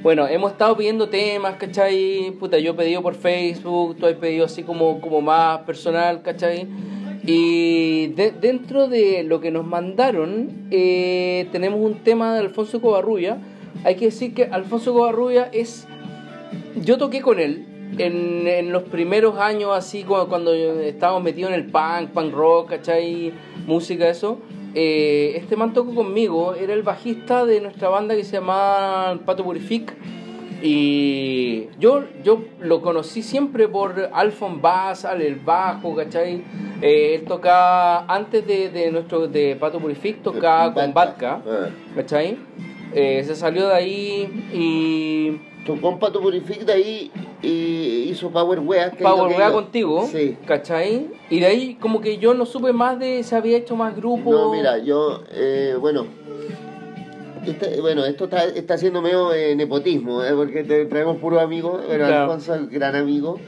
bueno, hemos estado pidiendo temas, ¿cachai? Puta, yo he pedido por Facebook, tú has pedido así como, como más personal, ¿cachai? Y de- dentro de lo que nos mandaron, eh, tenemos un tema de Alfonso Covarrubia. Hay que decir que Alfonso Covarrubia es yo toqué con él en, en los primeros años, así cuando estábamos metidos en el punk, punk rock, ¿cachai? Música, eso. Eh, este man tocó conmigo, era el bajista de nuestra banda que se llamaba Pato Purific. Y yo, yo lo conocí siempre por Alfon Bass, al- el bajo, ¿cachai? Eh, él tocaba, antes de, de nuestro de Pato Purific, tocaba con Vatka, Ah. ¿cachai? Eh, se salió de ahí y Tu compa tu Purific de ahí y hizo Power que lo Power Wea contigo, Sí. ¿cachai? Y de ahí como que yo no supe más de si había hecho más grupos. No, mira, yo, eh, bueno, este- bueno, esto está, está siendo medio eh, nepotismo, eh, porque te traemos puros amigos, bueno, Claro. Alfonso es gran amigo,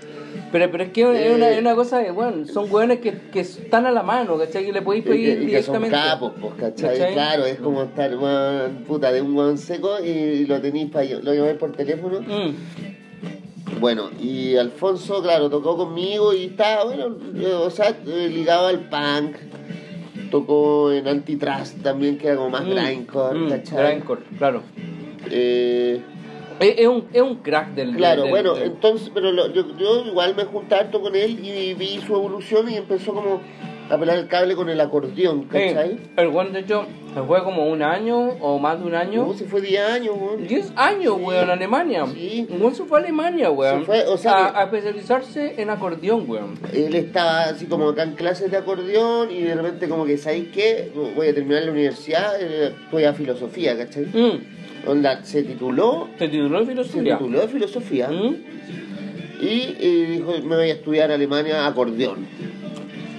Pero, pero es que es, una, es una cosa que, bueno, son hueones que, que están a la mano, ¿cachai? Que le podéis Y pedir que, y que son directamente. capos, pues, ¿cachai? ¿Cachai? Claro, es como estar, puta, de un weón seco y lo tenéis para lo llamáis por teléfono. Mm. Bueno, y Alfonso, claro, tocó conmigo y estaba, bueno, eh, o sea, eh, ligado al punk. Tocó en Antitrust también, que era como más Mm. grindcore, Mm, ¿cachai? grindcore, claro. Eh, Es, es un, es un crack del. Claro, del- bueno, del- entonces, pero lo- yo, yo igual me junté harto con él y vi su evolución y empezó como a pelar el cable con el acordeón, ¿cachai? Sí, el weón, de hecho, se fue como un año o más de un año. No, se fue 10 años, weón. 10 años, Sí. weón, en Alemania. Sí. Weón se fue a Alemania, weón. Se fue, o sea a, a especializarse en acordeón, weón. Él estaba así como acá en clases de acordeón y de repente como que, ¿sabéis qué? Voy a terminar la universidad, eh, voy a filosofía, ¿cachai? Mm. Onda, se tituló, Se tituló se filosofía. tituló de filosofía Mm. y eh, dijo, me voy a estudiar Alemania acordeón.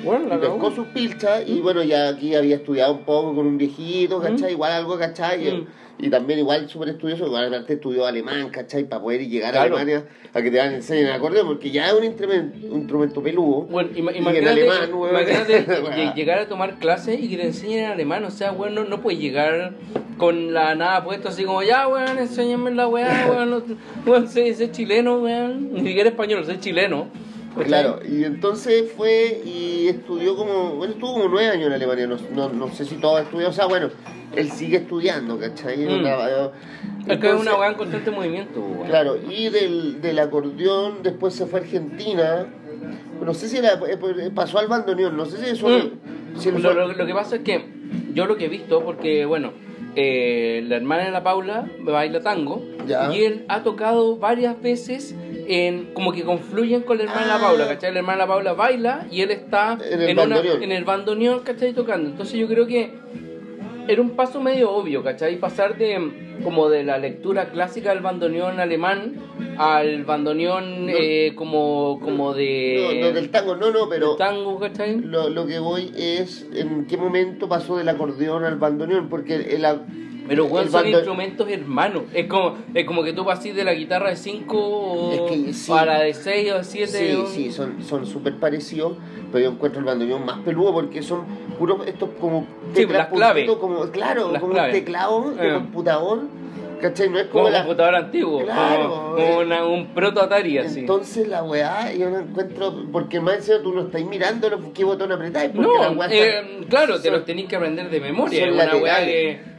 Bueno, la Y pescó sus pilchas y bueno, ya aquí había estudiado un poco con un viejito, ¿cachai? Igual algo, ¿cachai? Mm. Y también igual súper estudioso, igual aparte estudió alemán, ¿cachai? Para poder llegar Claro. a Alemania a que te dan enseñen el acordeón, porque ya es un instrumento, un instrumento peludo. Bueno, Y en alemán, Weón. llegar a tomar clases y que te enseñen en alemán. O sea, weón, no, no puedes llegar con la nada puesta así como, ya, weón, enséñame la weá, weón. Sé, sé chileno, weón. Ni siquiera español, sé chileno. ¿Cachai? Claro, y entonces fue y estudió como, bueno, estuvo como nueve años en Alemania, no, no, no sé si todo estudió, o sea, bueno, él sigue estudiando, ¿cachai? Mm. Una- Es que es entonces- una weá en constante movimiento. Claro, y del, del acordeón después se fue a Argentina. No sé si era, eh, pues, pasó al bandoneón, no sé si eso. Mm. si él Lo, fue- lo- lo que pasa es que yo lo que he visto, porque bueno, eh, la hermana de la Paula baila tango Ya. y él ha tocado varias veces en como que confluyen con la hermana de la Ah. Paula, ¿cachai? La hermana Paula baila y él está En el una- bandoneón. en el bandoneón, ¿cachai? Tocando. Entonces yo creo que era un paso medio obvio, ¿cachai? Pasar de como de la lectura clásica del bandoneón alemán al bandoneón No. eh, como, como de no, no, del tango, no, no, pero del tango, ¿cachai? lo, lo que voy es en qué momento pasó del acordeón al bandoneón, porque el, el- Pero el son bando- instrumentos hermanos. Es como, es como que tú pasís de la guitarra de 5 Es que sí. a la de 6 o 7. Sí, sí, son son súper parecidos, pero yo encuentro el bandoneón más peludo porque son puros estos como Sí, las como claro, Las como un teclado de Eh. computador, ¿cachai? No es como Como la computador antiguo. Claro, como, como una- un proto Atari así. Entonces la weá, yo no encuentro, porque más encima tú no estás mirando qué botón apretáis, porque no, las weas eh, claro, te son- los tenéis que aprender de memoria. son Es una weá laterales. que.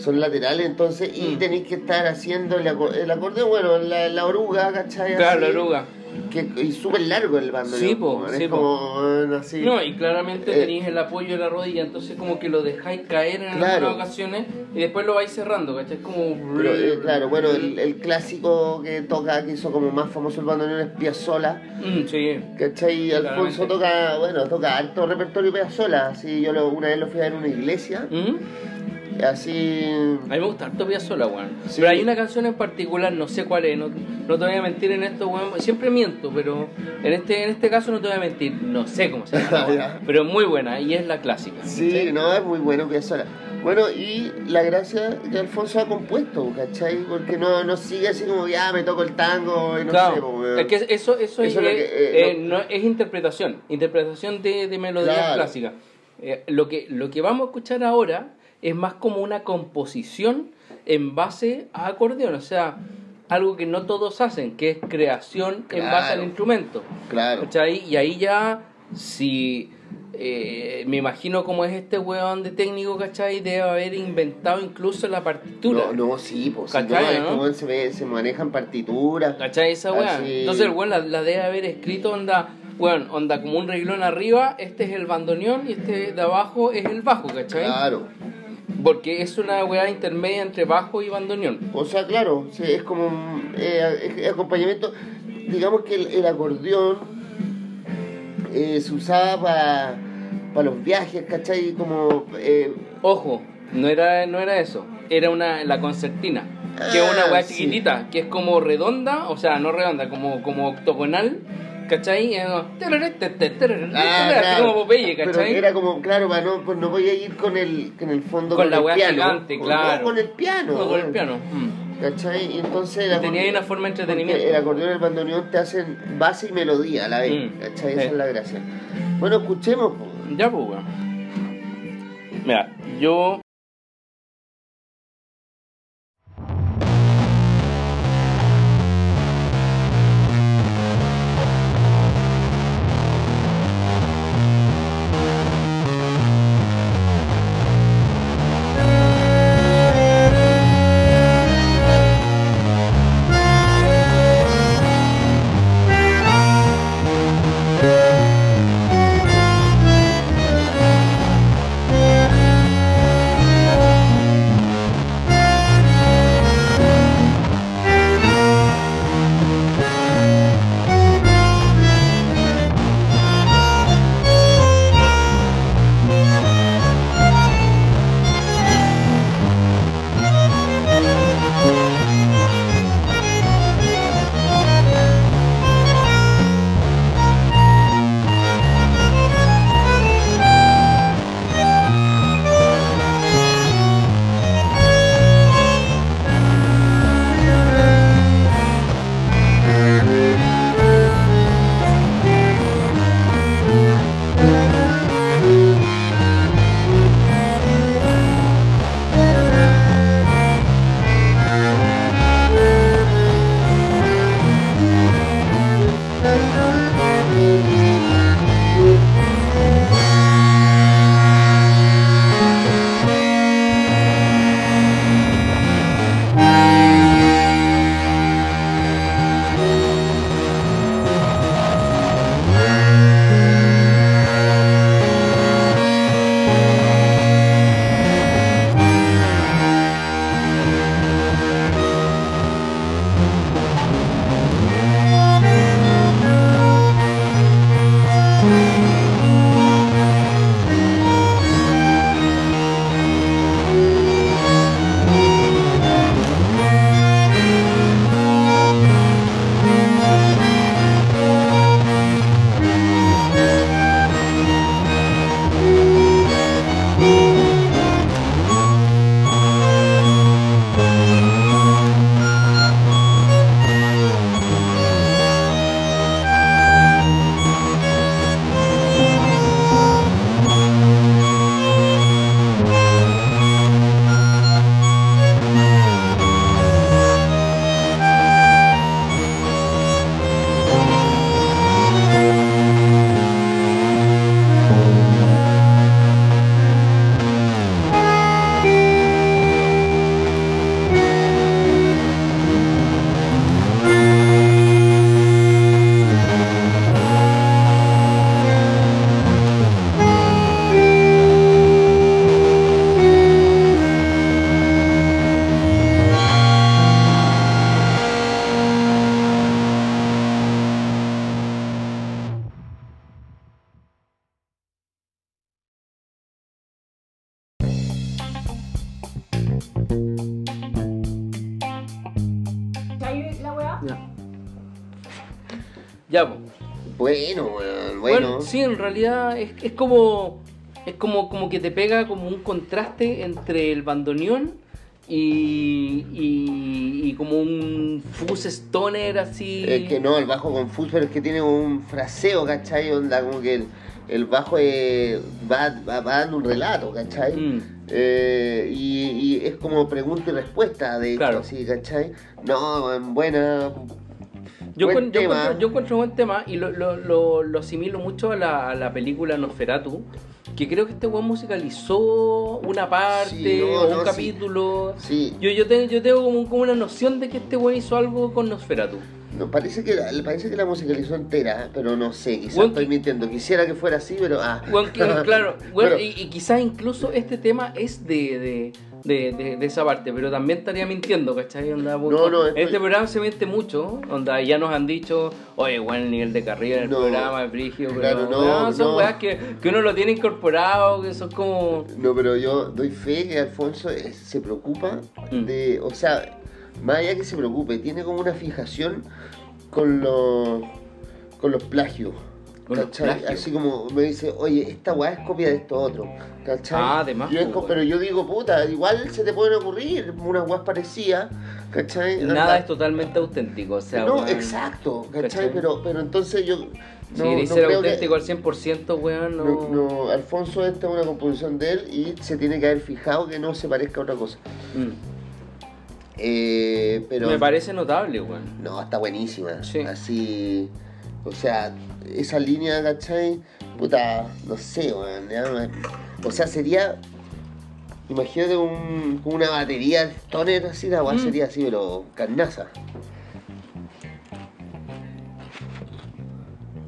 Son laterales, entonces, y Mm. tenéis que estar haciendo el, aco- el acordeón, bueno, la, la oruga, ¿cachai? Claro, la oruga. Que, y súper largo el bandoneón. Sí, po, es sí, po. como bueno, así. No, y claramente Eh. tenéis el apoyo de la rodilla, entonces como que lo dejáis caer en Claro. algunas ocasiones y después lo vais cerrando, ¿cachai? Es como. Pero, eh, claro, bueno, el, el clásico que toca, que hizo como más famoso el bandoneón es Piazzolla, Mm, sí. ¿cachai? Alfonso Claramente. toca, bueno, toca harto repertorio Piazzolla, así yo lo- una vez lo fui a ver en una iglesia, ¿Mm? Así... A mí me gusta harto sola, weón. Sí. Pero hay una canción en particular, no sé cuál es, no, no te voy a mentir en esto, weón. Siempre miento, pero en este, en este caso no te voy a mentir. No sé cómo se llama, pero es muy buena y es la clásica. Sí, no, es muy bueno Piazzolla. Bueno, y la gracia que Alfonso ha compuesto, ¿cachai? Porque no, no sigue así como, ya me toco el tango y no Claro, sé, weón. es que eso, eso, Eso es, es lo que, eh, eh, no, es interpretación, interpretación de, de melodías Claro. clásicas. Eh, lo, que, lo que vamos a escuchar ahora es más como una composición en base a acordeón, o sea, algo que no todos hacen, que es creación en base al instrumento. Claro. ¿Cachai? Y ahí ya, si eh, me imagino cómo es este weón de técnico, ¿cachai? Debe haber inventado incluso la partitura. No, no, sí, pues, ¿Cachai, no, es no? como se, ve, se manejan partituras. ¿Cachai esa? Así- Entonces el weón la, la debe haber escrito onda, weón, onda como un reglón arriba, este es el bandoneón y este de abajo es el bajo, ¿cachai? Claro. Porque es una weá intermedia entre bajo y bandoneón. O sea, claro, sí, es como un eh, acompañamiento. Digamos que el, el acordeón eh, se usaba para los viajes, ¿cachai? Como. eh, Ojo, no era, no era eso, era una la concertina, que es una Ah, weá sí. chiquitita, que es como redonda, o sea, no redonda, como, como octogonal, ¿cachai? Ah, así claro. como Popeye, Pero ¿cachai? era como, claro, para no, pues no voy a ir con el, con el fondo Con la el piano. gigante, Con- claro. no, con el piano. No, con el piano. mm. ¿Cachai? Entonces Y tenía una forma de entretenimiento. El acordeón y el bandoneón te hacen base y melodía a la vez. Mm, ¿Cachai? sí. Esa es la gracia. Bueno, escuchemos. po. Ya, pues. Mira, yo. Que te pega como un contraste entre el bandoneón y, y, y como un fuzz stoner así. Es que no, el bajo confuso, pero es que tiene un fraseo, ¿cachai? Onda como que el, el bajo va, va, va dando un relato, ¿cachai? Mm. Eh, y, y es como pregunta y respuesta, de hecho, Claro. así, ¿cachai? No, en buena. Yo, buen yo, tema. encuentro, yo encuentro buen tema y lo, lo, lo, lo asimilo mucho a la, a la película Nosferatu, que creo que este weón musicalizó una parte Sí, no, o un no, capítulo. Sí, Yo, yo, te- yo tengo como, como una noción de que este weón hizo algo con Nosferatu. no, parece, que la, parece que la musicalizó entera, pero no sé, quizás estoy mintiendo. Quisiera que fuera así, pero. Ah. Weón, claro, claro, weón, Pero- y, y quizás incluso este tema es de, de, de, de- de esa parte, pero también estaría mintiendo, ¿cachai? Onda, No, no, estoy- Este programa se miente mucho, onda, ya nos han dicho, oye, bueno, el nivel de carrera en el No, programa es brígido, pero claro, no, son weas que, que uno lo tiene incorporado, que son como... No, pero yo doy fe que Alfonso es- se preocupa Mm. de, o sea, más allá que se preocupe, tiene como una fijación con los con los plagios. ¿Cachai? Así como me dice, oye, esta weá es copia de esto otro. ¿Cachai? Ah, de más, Yo es pues, co- weón. pero yo digo, puta, igual se te pueden ocurrir unas weas parecidas. ¿Cachai? Nada es totalmente auténtico, o sea, no, weón, exacto, ¿cachai? ¿Cachai? Pero, pero entonces yo. Si No, no ser creo que- auténtico al 100%, weón, no... no, no, Alfonso, esta es una composición de él y se tiene que haber fijado que no se parezca a otra cosa. Mm. Eh, pero. Me parece notable, weón. No, está buenísima. Sí. Así. O sea, esa línea, ¿cachai? Puta, no sé, weón. O sea, sería. Imagínate un, una batería stoner así, la weá Mm. sería así, pero carnaza.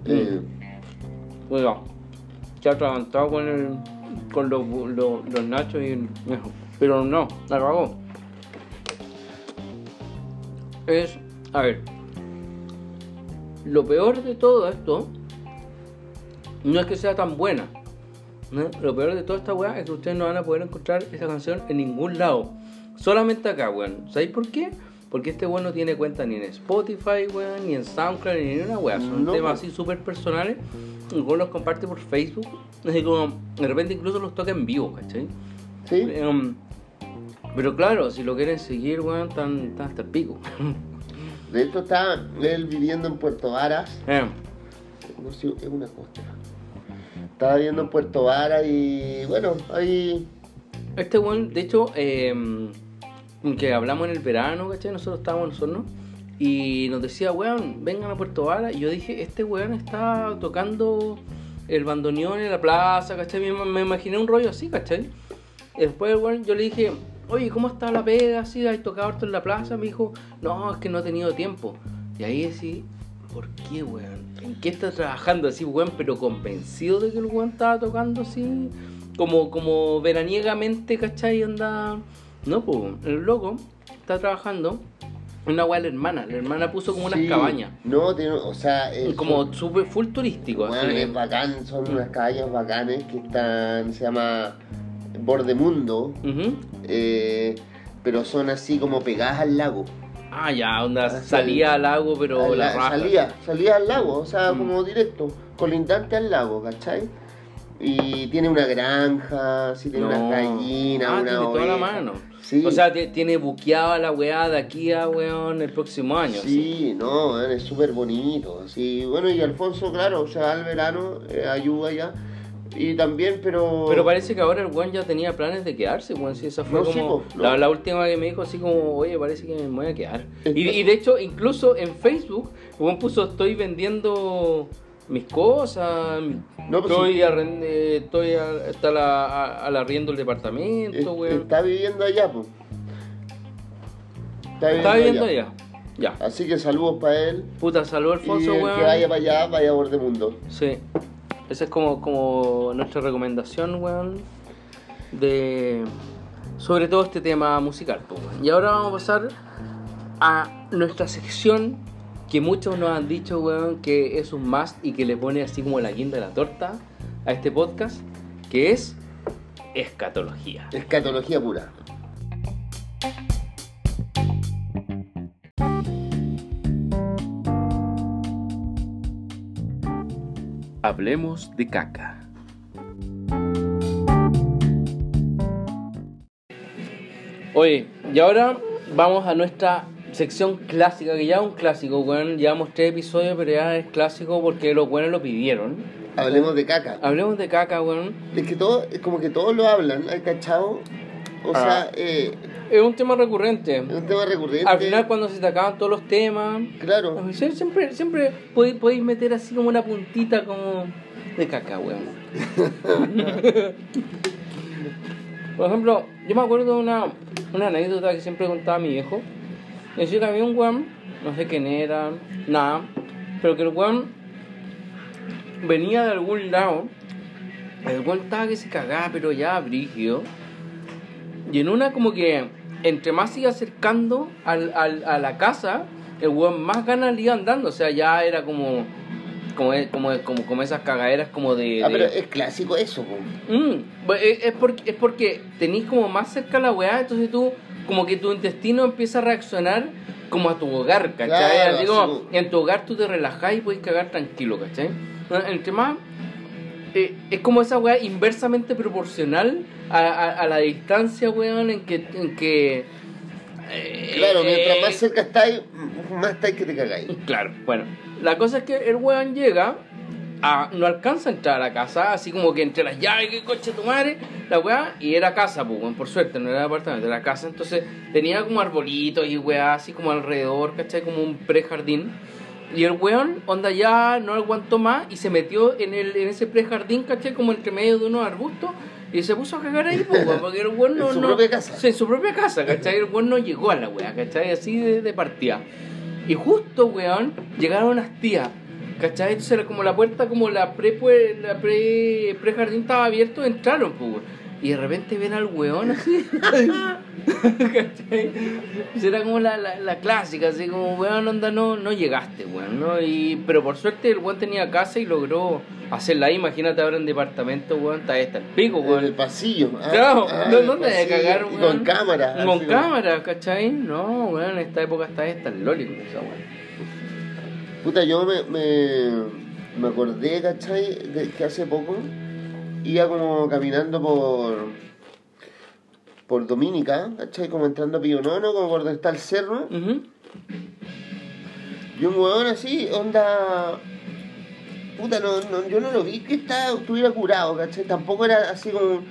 Eh, Oiga, se ha atragantado con el, con los, los, los nachos y el... Pero no, la cagó. Es, a ver, lo peor de todo esto no es que sea tan buena. ¿no? Lo peor de toda esta weá es que ustedes no van a poder encontrar esta canción en ningún lado. Solamente acá, weón. ¿Sabéis por qué? Porque este weón no tiene cuenta ni en Spotify, weón, ni en SoundCloud, ni en una weá. Son No, temas así súper personales. El weón los comparte por Facebook. Así como, de repente incluso los toca en vivo, ¿cachai? ¿Sí? Em, pero claro, si lo quieren seguir, weón, están hasta el pico. De hecho, está él viviendo en Puerto Varas. Em, No sé, es una costa. Estaba viviendo en Puerto Varas y bueno, ahí. Este weón, de hecho, eh, que hablamos en el verano, ¿cachai? Nosotros estábamos en Osorno y nos decía, weón, vengan a Puerto Vara. Y yo dije, este weón está tocando el bandoneón en la plaza, ¿cachai? Me, me imaginé un rollo así, ¿cachai? Después, weón, yo le dije, oye, ¿cómo está la pega? ¿Así? ¿Has tocado harto en la plaza? Me dijo, no, es que no he tenido tiempo. Y ahí decí, ¿por qué, weón? ¿En qué está trabajando así, weón? Pero convencido de que el weón estaba tocando así, como, como veraniegamente, ¿cachai? Anda. No, pues, el loco está trabajando una weá la hermana. La hermana puso como unas Sí, cabañas. No, tiene, o sea. es- Como súper full turístico. Bueno, así. es bacán, son unas cabañas bacanes que están, se llama Bordemundo, Ujú. eh, pero son así como pegadas al lago. Ah, ya, onda, Así. salía al lago, pero A la, raja. salía, salía al lago, o sea, Mm. como directo, colindante al lago, ¿cachai? Y tiene una granja, sí, tiene No. unas gallinas, Ah, una tiene toda la oveja. mano. Sí. O sea, tiene buqueada la weá de aquí a weón el próximo año. Sí, no, es súper bonito. Sí, bueno, y Alfonso, claro, o sea, al verano eh, ayuda ya. Y también, pero. Pero parece que ahora el weón ya tenía planes de quedarse, weón. Si esa fue No, sí, como po, no. la, la última que me dijo, así como, oye, parece que me voy a quedar. Es Y, y de hecho, incluso en Facebook, weón puso, estoy vendiendo mis cosas, No, pues estoy, sí. arrend- eh, estoy a, está la, a- al arriendo el es- departamento, weón. está viviendo allá, pues. Está Está viviendo allá. Ya. Así que saludos para él. Puta, salud Y Alfonso, el weón. que vaya para allá, vaya a Bordemundo. Sí. Esa es como, como nuestra recomendación, weón. De. Sobre todo este tema musical, weón. Y ahora vamos a pasar a nuestra sección que muchos nos han dicho, weón, que es un must y que le pone así como la guinda de la torta a este podcast, que es escatología. Escatología pura. Hablemos de caca. Oye, y ahora vamos a nuestra sección clásica, que ya es un clásico, weón. Llevamos tres episodios, pero ya es clásico porque los buenos lo pidieron. Hablemos de caca. Hablemos de caca, weón. Es que todo, es como que todos lo hablan, ¿hay cachado? O Ah. sea, eh, Es un tema recurrente. es un tema recurrente. Al final, cuando se te acaban todos los temas, Claro. sie- siempre, siempre podéis, podéis meter así como una puntita como de caca, weón. Por ejemplo, yo me acuerdo de una, una anécdota que siempre contaba mi viejo. Decía que había un weón, no sé quién era, nada, pero que el weón venía de algún lado. El weón estaba que se cagaba, pero ya brígido. Y en una como que entre más se iba acercando al, al- a la casa, el weón más ganas le iban dando. O sea, ya era como como, como, como, como esas cagaderas como de... Ah, de- pero es clásico eso. Mm, bu- es, es porque, es porque tenéis como más cerca la weá, entonces tú, como que tu intestino empieza a reaccionar como a tu hogar, ¿cachai? Claro, Así como, así como- en tu hogar tú te relajás y puedes cagar tranquilo, ¿cachai? Entre más, eh, es como esa weá inversamente proporcional a, a, a la distancia, weón, en que... En que eh, Claro, mientras eh, más cerca estáis, más estáis que te cagáis. Claro, bueno, la cosa es que el weón llega, a, no alcanza a entrar a la casa, así como que entre las llaves, que coche tu madre, la weá, y era casa, pues, por suerte, no era apartamento, era casa, entonces tenía como arbolitos y weá, así como alrededor, ¿cachai? Como un prejardín. Y el weón, onda ya no aguantó más y se metió en, el, en ese prejardín, ¿cachai? Como entre medio de unos arbustos. Y se puso a cagar ahí, pues, weón, porque el weón no... En su no- propia casa. Sí, en su propia casa, ¿cachai? El weón no llegó a la weá, ¿cachai? Así de, de partida. Y justo, weón, llegaron unas tías, ¿cachai? Entonces era como la puerta, como la pre, pues, la pre, pre jardín estaba abierto, entraron, pues, weón. Y de repente ven al weón así. ¿Cachai? Pues Era como la, la, la clásica, así como, weón, onda, no, no llegaste, weón, ¿no? Y, pero por suerte el weón tenía casa y logró hacerla ahí. Imagínate ahora en departamento, weón, está está el pico, En weón. el pasillo. ah, Claro, ah, ¿no- el ¿dónde hay que pasillo, cagar, y weón? Con cámara. Con así cámara, ¿cachai? No, weón, en esta época está esta el loli con esa weón. Puta, yo me, me, me acordé, ¿cachai? De que hace poco iba como caminando por por Dominica, ¿cachai? Como entrando a Pionono, como por donde está el cerro. Ujú. Y un weón así, onda. Puta, no, no, yo no lo vi que estaba, estuviera curado, ¿cachai? Tampoco era así como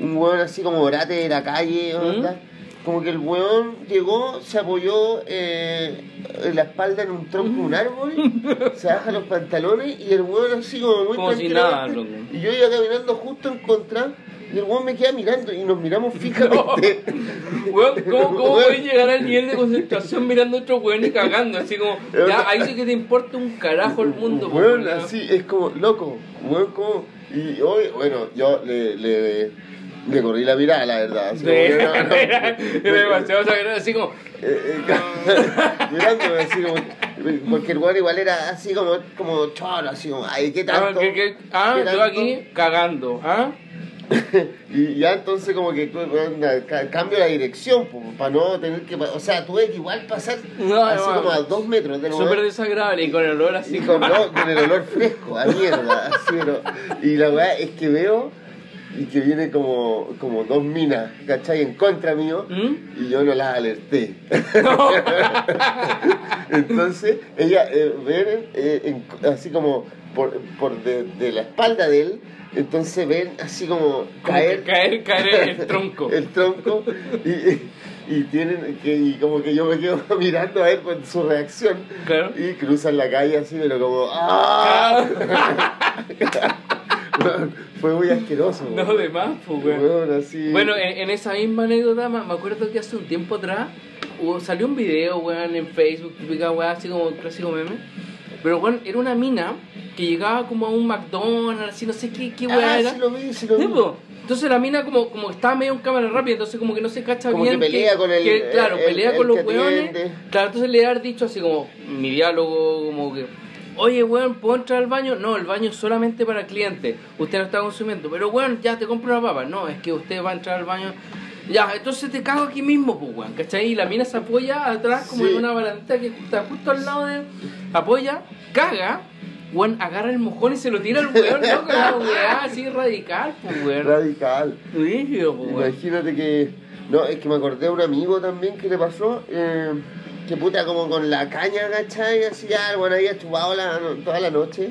un weón así como orate de la calle, onda. Como que el weón llegó, se apoyó eh, en la espalda en un tronco de un árbol, se baja los pantalones y el weón así como muy Como si nada, loco. Y yo iba caminando justo en contra y el weón me queda mirando y nos miramos fijamente. Weón, ¿cómo, cómo Weón. puedes llegar al nivel de concentración mirando a otro weón y cagando? Así como, ya, ahí sí que te importa un carajo el mundo, Weón, weón. así, es como, loco, weón, como. Y hoy, bueno, yo le, le, le corrí la mirada, la verdad. Sí, era demasiado sagrado, así como, eh, eh, mirándome así como. Porque el weón igual era así como, como choro, así como, ay, ¿qué ah, tanto? ah, ¿Qué yo tanto? aquí cagando, ¿ah? y ya entonces como que ca- cambio la dirección, para no tener que, o sea, tuve que igual pasar No, así no, como a dos metros Súper desagradable y con el olor así Y con, no, con el olor fresco, a mierda, así, pero- Y la weá es que veo y que viene como, como dos minas, ¿cachai? En contra mío ¿Mm? y yo no las alerté. Entonces, ella eh, ven eh, en- así como por, por de, de la espalda de él, entonces ven así como Caer, caer caer, el tronco. el tronco y, y tienen que y como que yo me quedo mirando a ver con su reacción Claro. y cruzan la calle así pero como ¡ah! Fue muy asqueroso No, de más, pues, weón. Weón, así Bueno, en, en esa misma anécdota, me acuerdo que hace un tiempo atrás hubo- salió un video, weón, en Facebook, típica weón, así como clásico meme. Pero, weón, era una mina que llegaba como a un McDonald's, así no sé qué, qué weón ah, era. sí lo vi sí lo vi. Entonces la mina como, como estaba medio en cámara rápida, entonces como que no se cacha Como bien. que pelea con el- que, claro, el- pelea el con los weones. Claro, entonces le haber dicho así como, mi diálogo, como que, oye weón, ¿puedo entrar al baño? No, el baño es solamente para clientes. Usted no está consumiendo. Pero weón, ya te compro una papa. No, es que usted va a entrar al baño. Ya, entonces te cago aquí mismo, pues weón, ¿cachai? Y la mina se apoya atrás como Sí. en una barandita que está justo al lado de. Apoya, caga. Weón, agarra el mojón y se lo tira al weón, ¿no? Con la weá así radical, pues weón. radical Rígido, weón. imagínate que no es que me acordé de un amigo también que le pasó eh, que puta como con la caña ¿cachai? así ya bueno había chupado la, toda la noche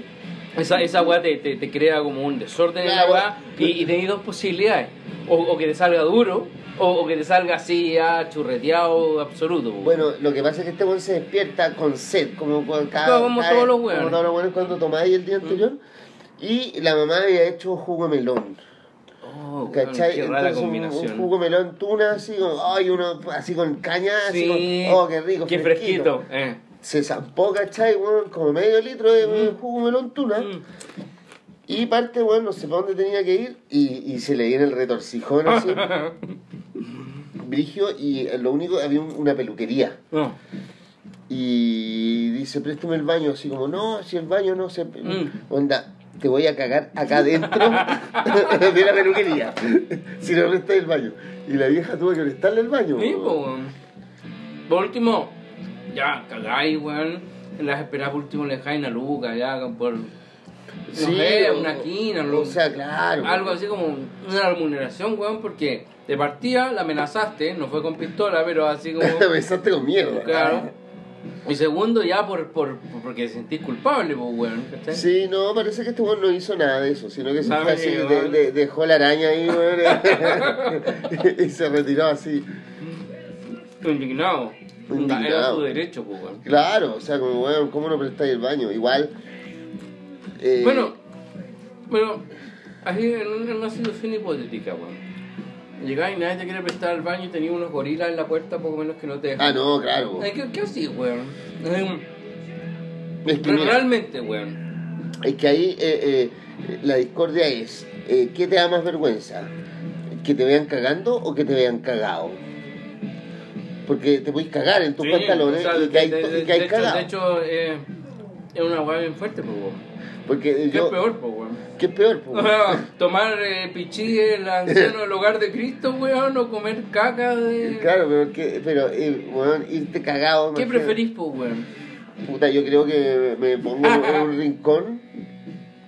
Esa, esa weá te, te, te crea como un desorden en la weá y, y tenés dos posibilidades. O, o que te salga duro, o, o que te salga así ya churreteado absoluto. Bueno, lo que pasa es que este weón se despierta con sed, como cuando cada, Claro, como cada- todos los weones. como todos los weones cuando tomáis el día anterior. Y la mamá había hecho jugo de melón. Oh, ¿Cachai? qué rara Entonces, un- combinación. Un, jugo melón tuna, así como, ay, uno así con caña, así sí, con, oh, qué rico, Qué fresquito. eh. Se zampó, ¿cachai? weón? como medio litro de de jugo melón tuna. Mm. Y parte, bueno, no sé para dónde tenía que ir. Y, y se le viene el retorcijón así. Brigio, y lo único, había un- una peluquería. No. Y dice, préstame el baño, así como, no, si el baño no se... Mm. Onda, te voy a cagar acá adentro de la peluquería, si no prestas el baño. Y la vieja tuvo que prestarle el baño. Sí. Por último, ya cagáis, weón. Las esperadas por último le dejáis una luca, ya, por. No Sí, sé, o- una quina, O sea, claro. algo así como una remuneración, weón, porque de partida la amenazaste, no fue con pistola, pero así como. Besaste con mierda. claro. Y segundo, ya por, por, por- porque te sentís culpable, pues, weón. ¿cachai? Sí, no, parece que este weón no hizo nada de eso, sino que se fue así, de- dejó la araña ahí, weón, y se retiró así. Indignado. Indignado. Era su derecho, pues, weón. Claro, o sea, como, weón, ¿cómo no prestáis el baño? Igual. eh, Bueno, bueno, así en una situación hipotética, weón. Llegáis y nadie te quiere prestar el baño y tenías unos gorilas en la puerta, poco menos que no te dejan. Ah, no, claro. Ay, ¿Qué, qué así, weón? Es que, mira, Realmente, weón. es que ahí eh, eh, la discordia es: eh, ¿qué te da más vergüenza? ¿Que te vean cagando o que te vean cagado? Porque te podéis cagar en tus Sí, pantalones o sea, y de, que hay, de- de- y que hay de hecho, cagado. de hecho, eh, es una weá bien fuerte, pues, weón. Porque ¿Qué yo, peor, pues, weón? ¿Qué peor? po? Sea, tomar eh, pichí el anciano del hogar de Cristo, weón, o comer caca de... Claro, pero, que, pero eh, weón, irte cagado. ¿Qué preferís, pues, weón? Puta, yo creo que me pongo en un rincón.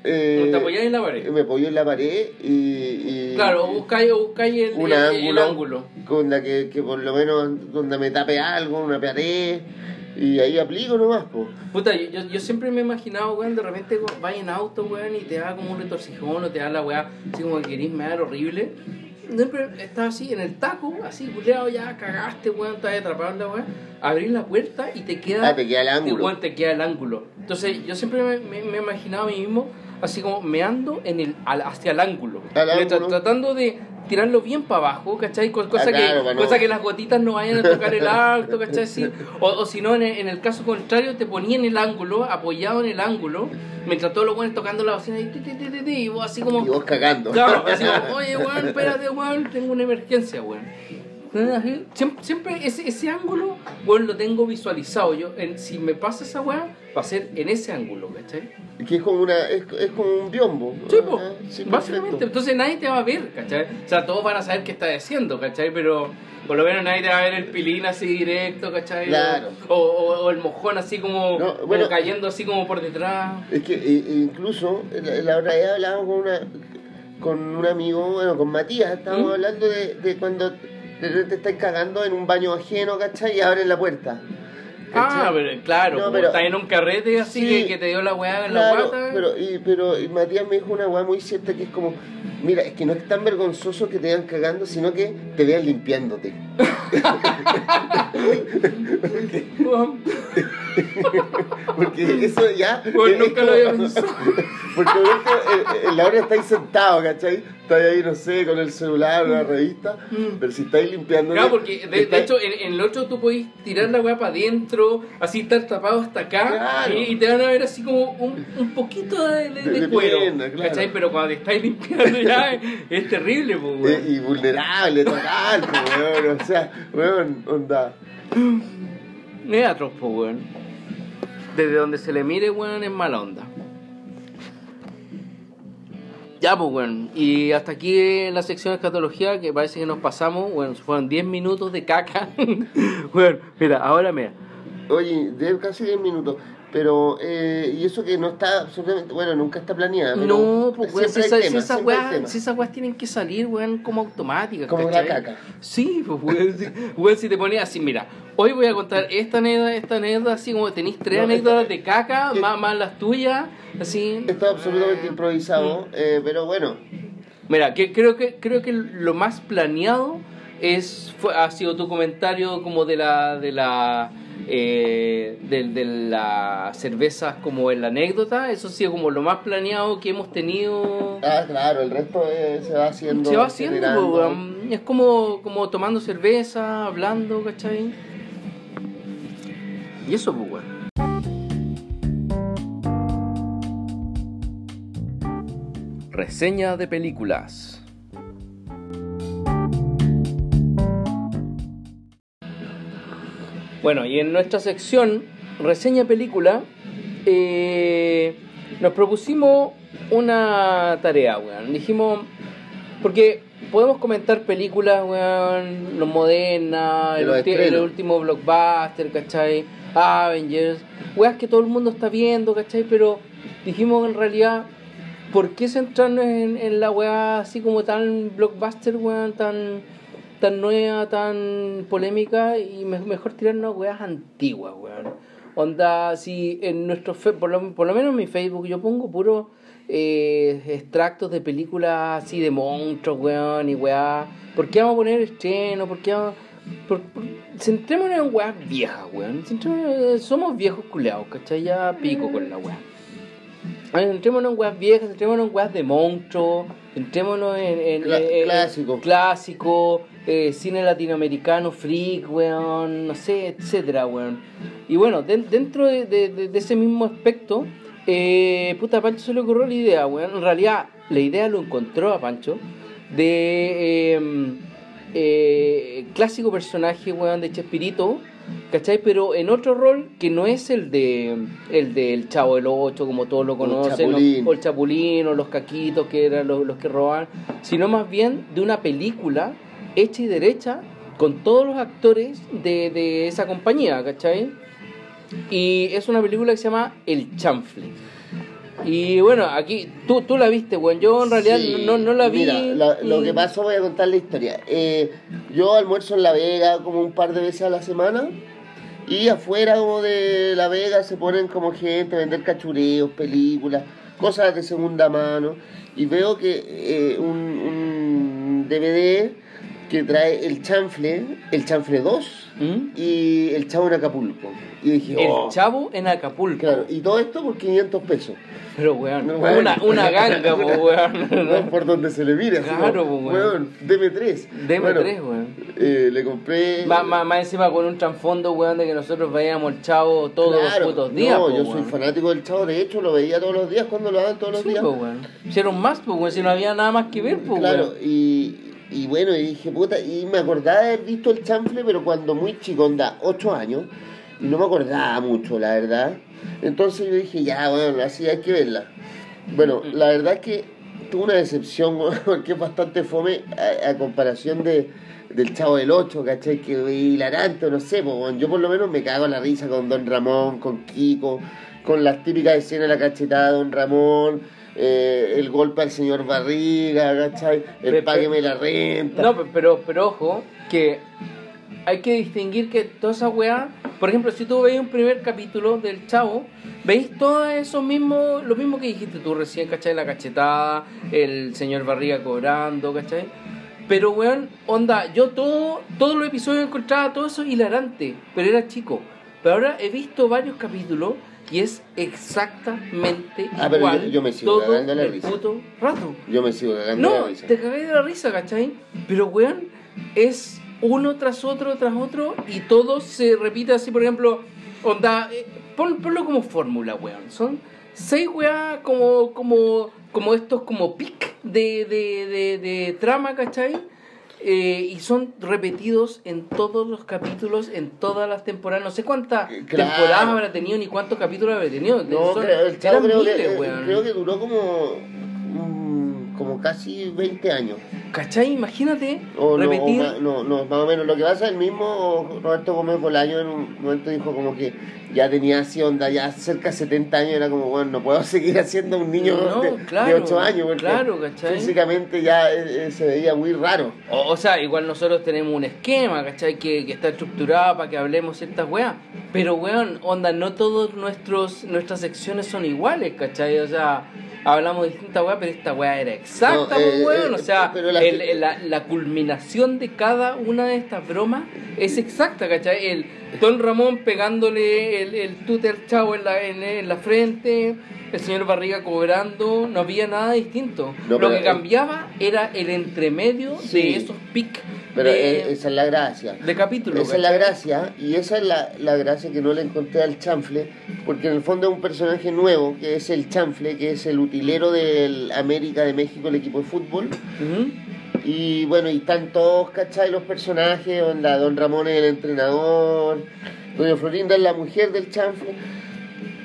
eh, ¿Te apoyáis en la pared? Me apoyo en la pared y. y Claro, buscáis, o buscáis el, un el- ángulo, el ángulo. Con la que, que por lo menos donde me tape algo, una pared. Y ahí aplico nomás, pues. Puta, yo, yo, siempre me he imaginado, weón, de repente vas en auto, weón, y te da como un retorcijón o te da la weá, así como que querís mear horrible. Siempre estás así en el taco, así, culeado, ya cagaste, weón, estás atrapado en la weá. Abrís la puerta y te queda. Ah, te queda el ángulo. weón, te queda el ángulo. Entonces, yo siempre me, me- me he imaginado a mí mismo, así como meando en el, al- hacia el ángulo. Al tra- tratando de tirarlo bien para abajo, ¿cachai? Co- Cosa, Ah, claro, que, no- cosa que las gotitas no vayan a tocar el alto, ¿cachai? Sí. O, o si no, en el, en el caso contrario, te ponía en el ángulo, apoyado en el ángulo, mientras todos los buenos tocando la bocina y, ti, ti, ti, ti, ti, y vos así como... Y vos cagando. Claro, así como, oye, weón, espérate, weón, tengo una emergencia, weón. Siempre, siempre ese, ese ángulo, weón, lo tengo visualizado. Yo, en- si me pasa esa weá, va a ser en ese ángulo, ¿cachai? Que es como, una, es, es como un biombo. Sí, sí, básicamente. Entonces nadie te va a ver, ¿cachai? O sea, todos van a saber qué estás haciendo, ¿cachai? Pero por lo menos nadie te va a ver el pilín así directo, ¿cachai? Claro. O, o- o el mojón así como, No, como bueno. cayendo así como por detrás. Es que eh, incluso la, la otra vez hablábamos con una con un amigo, bueno, con Matías, estábamos ¿Mm? hablando de, de cuando de repente estáis cagando en un baño ajeno, ¿cachai? Y abren la puerta. Ah, claro, No, pero- estás en un carrete así Sí. que, te dio la weá en la guata. pero, y, pero y Matías me dijo una weá muy cierta que es como, mira, es que no es tan vergonzoso que te vean cagando, sino que te vean limpiándote. Porque eso ya... es nunca lo como- había pensado. Porque en- en la hora estáis sentados, ¿cachai? Estáis ahí, no sé, con el celular o la revista, pero si estáis limpiando... Claro, porque de, de hecho en, en el otro tú podés tirar la weá para adentro, así estar tapado hasta acá, Claro. y, y te van a ver así como un, un poquito de, cuero. pierna, claro. ¿Cachai? Pero cuando te estáis limpiando ya es, es terrible, pues, weón. y vulnerable, total, pues, weón, o sea, weón, onda. Atroz, pues, weón. Desde donde se le mire, weón, es mala onda. Ya, pues, weón. Y hasta aquí en la sección de escatología, que parece que nos pasamos, bueno, fueron 10 minutos de caca. bueno, mira, ahora mira. Oye, de casi 10 minutos. Pero, eh, y eso que no está absolutamente, bueno, nunca está planeada. pero No, pues, weón, si, esa- esas weas, si esas weas tienen que salir, weón, como automáticas. Como la caca. Sí, pues, weón, si, weón, si te ponías así, mira, hoy voy a contar esta anécdota, esta anécdota, así como tenéis tres No, anécdotas de caca, que- más, más las tuyas, así. Esto es absolutamente improvisado, Mm. eh, pero bueno, Mira, que, creo que creo que lo más planeado es fue, ha sido tu comentario como de la de la eh, de, de las cervezas como en la anécdota eso ha sido como lo más planeado que hemos tenido ah, claro, el resto eh, se va haciendo. se va haciendo pues, es como como tomando cerveza hablando ¿cachai? y eso pues weón. Reseña de películas. Bueno, y en nuestra sección reseña película eh, nos propusimos una tarea, weón. Dijimos, porque podemos comentar películas, weón, los modernas, De el, último blockbuster, ¿cachai? Avengers, weas que todo el mundo está viendo, ¿cachai? Pero dijimos en realidad, ¿por qué centrarnos en, en la wea así como tan blockbuster, weón, tan, tan nueva, tan polémica? Y me- mejor tirarnos weas antiguas, weón. Onda, si en nuestro, fe- por lo, por lo menos en mi Facebook, yo pongo puro eh, extractos de películas así de monstruos, weón, y weá. ¿Por qué vamos a poner estreno? ¿Por qué vamos.? Por, por- centrémonos en weas viejas, weón. Centrémonos- somos viejos culeados, ¿cachai? Ya pico con la weá. A ver, Centrémonos en weas viejas, centrémonos en weas de monstruos, centrémonos en, en, Cla- en- en- clásico. Eh, cine latinoamericano, freak, weón, no sé, etcétera, weón. Y bueno, den- dentro de, de- de- de ese mismo aspecto, eh, puta, a Pancho se le ocurrió la idea, weón. En realidad, la idea lo encontró a Pancho de eh, eh, clásico personaje, weón, de Chespirito, ¿cachai? Pero en otro rol que no es el de el del Chavo del Ocho, como todos lo conocen, o el Chapulín, o los Caquitos, que eran los, los que roban, sino más bien de una película hecha y derecha con todos los actores de, de esa compañía, ¿cachai? Y es una película que se llama El Chanfle. Y bueno, aquí, tú, tú la viste, weón. Yo en realidad Sí, no, no la vi. Mira, la- lo que pasó, voy a contar la historia. Eh, yo almuerzo en La Vega como un par de veces a la semana. Y afuera como de La Vega se ponen como gente a vender cachureos, películas, cosas de segunda mano. Y veo que eh, un, un DVD que trae el chanfle, el chanfle 2 ¿Mm? y el chavo en Acapulco. Y dije, El oh, Chavo en Acapulco. claro, y todo esto por 500 pesos. Pero weón, No, weón. una, una ganga, po, No, weón. por donde se le mire. Claro, pues, weón. weón, deme tres. Deme Bueno, tres, weón. eh, le compré. Más, más, más encima con un trasfondo, weón, de que nosotros veíamos el Chavo todos Claro, los putos días. No, po, yo soy weón. fanático del chavo. De hecho, lo veía todos los días cuando lo daban todos los Sí, días. po, weón. Hicieron más, pues, weón, si no había nada más que ver, pues, Claro, weón. y, y bueno, y dije, puta, y me acordaba de haber visto el chanfle, pero cuando muy chico, onda, 8 años, y no me acordaba mucho, la verdad. Entonces yo dije, ya, bueno, así hay que verla. Bueno, la verdad es que tuve una decepción, porque es bastante fome a, a comparación de, del Chavo del 8, ¿cachai? Que hilarante, no sé, pues, yo por lo menos me cago en la risa con Don Ramón, con Kiko, con las típicas escenas de la cachetada de Don Ramón, eh, el golpe al señor Barriga, ¿cachai? El Pe- págueme la renta. No, pe- pero, pero ojo, que hay que distinguir que toda esa weá, por ejemplo, si tú veis un primer capítulo del Chavo, veis todo eso mismo, lo mismo que dijiste tú recién, ¿cachai? La cachetada, el señor Barriga cobrando, ¿cachai? Pero weón, onda, yo todo, todos los episodios encontraba todo eso hilarante, pero era chico. Pero ahora he visto varios capítulos y es exactamente Ah, pero igual yo- yo me sigo todo cagando la el risa. puto rato. Yo me sigo cagando No, la risa. te cagué de la risa, ¿cachai? Pero, weón, es uno tras otro, tras otro, y todo se repite así, por ejemplo, onda, eh, pon- ponlo como fórmula, weón. Son seis weá como, como, como estos como pic de, de, de, de trama, ¿cachai? Eh, y son repetidos en todos los capítulos, en todas las temporadas. No sé cuántas claro. temporadas habrá tenido ni cuántos capítulos habrá tenido. No, Son- creo, que, miles, eh, creo que duró como, mm, como casi 20 años. ¿Cachai? Imagínate O no, o repetir. no, no, más o menos. Lo que pasa, el mismo Roberto Gómez Bolaño en un momento dijo como que ya tenía así onda, ya cerca de 70 años, era como, bueno, no puedo seguir haciendo un niño No, de, claro, de 8 años, porque claro, ¿cachai? físicamente ya eh, eh, se veía muy raro. O, o sea, igual nosotros tenemos un esquema, ¿cachai? Que, que está estructurado para que hablemos ciertas weas. Pero, weón, onda, no todas nuestras secciones son iguales, ¿cachai? O sea, hablamos de distintas weas, pero esta wea era exacta, No, eh, weón. eh, o sea, pero la- el- la, la culminación de cada una de estas bromas es exacta, ¿cachai? El Don Ramón pegándole el, el tute al chavo en la, en, en la frente, el señor Barriga cobrando, no había nada distinto. No, Lo que cambiaba era el entremedio Sí. de esos pics Pero de, esa es la gracia. de capítulos. Esa es la gracia, y esa es la, la gracia que no le encontré al chanfle, porque en el fondo es un personaje nuevo, que es el chanfle, que es el utilero del América de México, el equipo de fútbol. Y bueno, y están todos, ¿cachai? Los personajes, onda, Don Ramón es el entrenador, Doña Florinda es la mujer del chanfle.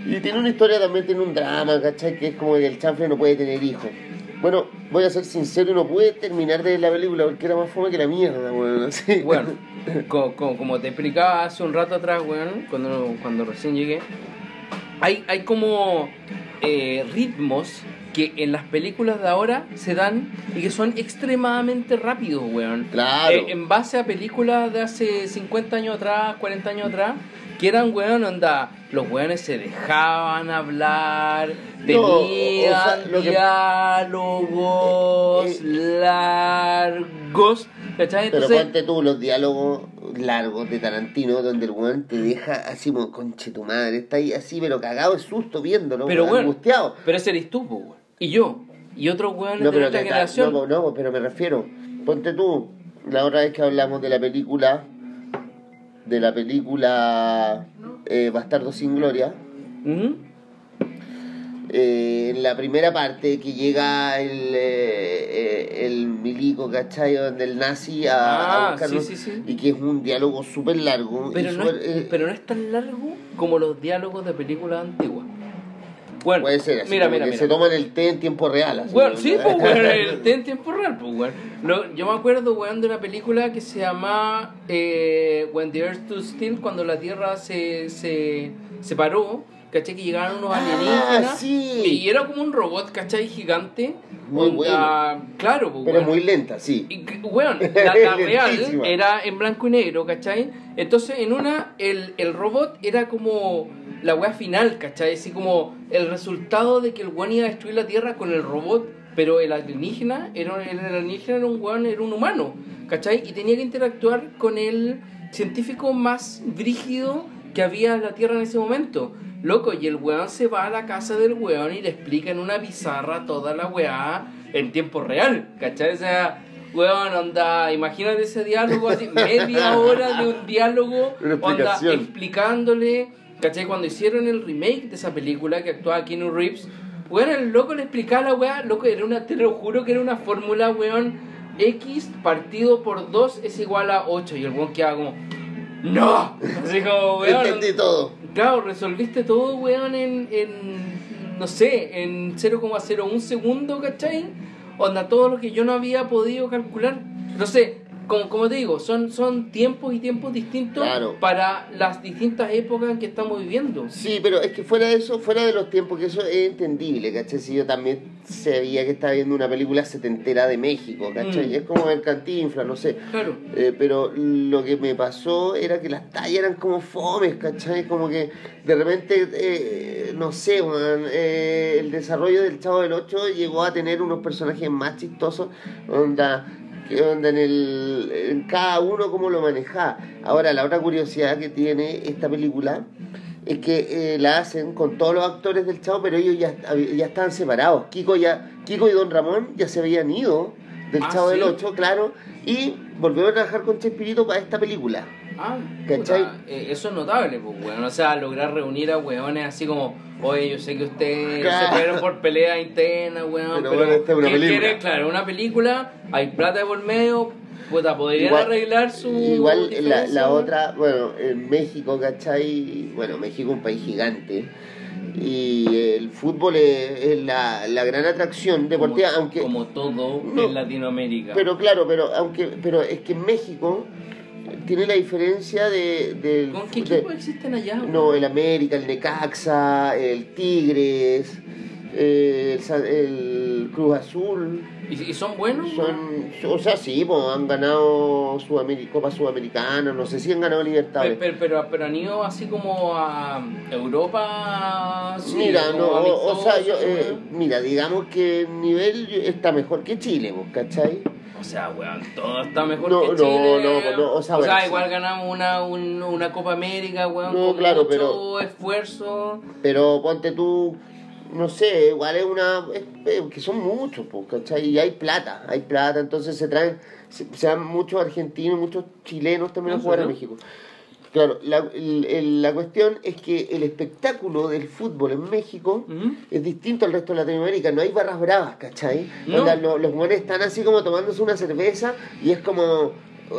Y tiene una historia también, tiene un drama, ¿cachai? Que es como que el chanfle no puede tener hijos. Bueno, voy a ser sincero, no pude terminar de ver la película porque era más fome que la mierda, así. Bueno, co- co- como te explicaba hace un rato atrás, weón, cuando, cuando recién llegué, hay, hay como eh, ritmos que en las películas de ahora se dan y que son extremadamente rápidos, weón. Claro. Eh, en base a películas de hace 50 años atrás, 40 años atrás, que eran, weón, onda, los weones se dejaban hablar, No, o tenían sea, lo que- diálogos Eh, largos, ¿cachai? Pero Entonces, ponte tú los diálogos largos de Tarantino donde el weón te deja así como conche tu madre, está ahí así pero cagado de susto viéndolo, Pero bueno, angustiado. pero ese eres tú, weón. Y yo, y otros weones No, de te- generación. no, no, pero me refiero, ponte tú, la otra vez que hablamos de la película, de la película eh, Bastardo sin Gloria, eh, en la primera parte que llega el, eh, eh, el milico, ¿cachai? Donde el nazi a, a Ah, buscarlo, sí, sí, sí. y que es un diálogo súper largo. Pero, no es, pero no es tan largo como los diálogos de películas antiguas. Bueno, puede ser así, mira, mira, que mira. se toman el té en tiempo real. Así, Bueno, ¿no? sí, pues, weón, el té en tiempo real, pues, weón. Lo- Yo me acuerdo, weón, de una película que se llama eh, When the Earth Stood Still, cuando la Tierra se, se, se paró, ¿cachai? Que llegaron unos Ah, alienígenas. sí. Y era como un robot, ¿cachai? Gigante. Muy Onda- Claro, pues, Pero weón. muy lenta, sí. Y, weón, la, la real era en blanco y negro, ¿cachai? Entonces, en una, el, el robot era como la weá final, ¿cachai? Así como el resultado de que el weón iba a destruir la Tierra con el robot, pero el alienígena era, el alienígena era un weón, era un humano, ¿cachai? Y tenía que interactuar con el científico más brígido que había en la Tierra en ese momento. Loco, y el weón se va a la casa del weón y le explica en una pizarra toda la weá en tiempo real, ¿cachai? O sea, weón, onda, imagínate ese diálogo así, media hora de un diálogo, onda, explicándole, ¿cachai? Cuando hicieron el remake de esa película que actuaba Keanu Reeves, weón, el loco le explicaba la weá, loco, era una, te lo juro que era una fórmula, weón, X partido por 2 es igual a 8, y el weón quedaba como, ¡No! Así como, weón, Entendí todo. Claro, resolviste todo, weón, en, en no sé, en 0,01 segundo, ¿cachai? Onda, todo lo que yo no había podido calcular. No sé, como, como te digo, son, son tiempos y tiempos distintos Claro. para las distintas épocas en que estamos viviendo. Sí, pero es que fuera de eso, fuera de los tiempos, que eso es entendible, ¿cachai? Si yo también sabía que estaba viendo una película setentera de México, ¿cachai? Mm. Es como el cantinfla, no sé. Claro. Eh, pero lo que me pasó era que las tallas eran como fomes, ¿cachai? Como que de repente, eh, no sé, weón, eh, el desarrollo del Chavo del 8 llegó a tener unos personajes más chistosos, onda, que onda en, el, en cada uno cómo lo manejaba. Ahora, la otra curiosidad que tiene esta película es que eh, la hacen con todos los actores del Chavo, pero ellos ya, ya estaban separados. Kiko, ya, Kiko y Don Ramón ya se habían ido del Ah, Chavo del. 8, claro, y volvieron a trabajar con Chespirito para esta película. Ah, ¿Cachai? eh, eso es notable, pues, weón. O sea, lograr reunir a weones así como, oye, yo sé que ustedes Claro. se fueron por pelea interna, weón, Pero pero, bueno, esta es una ¿quién película. quiere? Claro, una película, hay plata de por medio, puta, podrían Igual- arreglar su. Igual la, la otra, bueno, en México, ¿cachai? Bueno, México es un país gigante. Y el fútbol es, es la, la gran atracción deportiva, como, aunque... Como todo No. en Latinoamérica. Pero claro, pero aunque pero es que en México tiene la diferencia de... del ¿Con qué de- equipos existen allá? No, el América, el Necaxa, el Tigres, eh, el, Cruz Azul. ¿Y, y son buenos? Son, o sea, sí, pues, han ganado Sudameri- Copa Sudamericana, no sé si han ganado Libertadores. Pero, pero, pero han ido así como a Europa. sí, mira, no, o, o sea, yo, eh, mira, digamos que el nivel está mejor que Chile, pues, ¿cachai? O sea, weón, todo está mejor No, que no, Chile. no, no, o sea, bueno, sí. igual ganamos una, un- una Copa América, weón, No, con claro, mucho pero- esfuerzo. Pero ponte tú, no sé, igual es una. es- es que son muchos, pues, ¿cachai? Y hay plata, hay plata, entonces se traen. Se, se dan muchos argentinos, muchos chilenos también a ¿En jugar a? México. Claro, la, el- la cuestión es que el espectáculo del fútbol en México es distinto al resto de Latinoamérica, no hay barras bravas, ¿cachai? No. Onda, lo- los buenos están así como tomándose una cerveza y es como,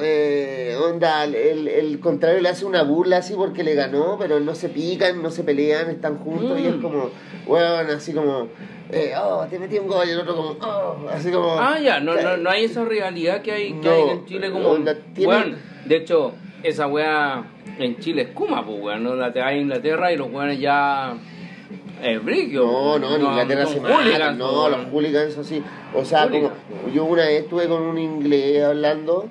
eh, onda, el, el contrario le hace una burla así porque le ganó, pero no se pican, no se pelean, están juntos y es Mm. como, bueno, así como, eh, oh, te metí un gol y el otro como, oh, así como... Ah, ya, no, no, no hay esa rivalidad que hay, que no, hay en Chile como. onda, tiene- weón, De hecho, esa weá en Chile es Kuma, pues weón. ¿no? La te vas a Inglaterra y los weones ya. Es brillo. No, no, en Inglaterra se matan, no, pues, los hooligans así. O sea, como yo una vez estuve con un inglés hablando,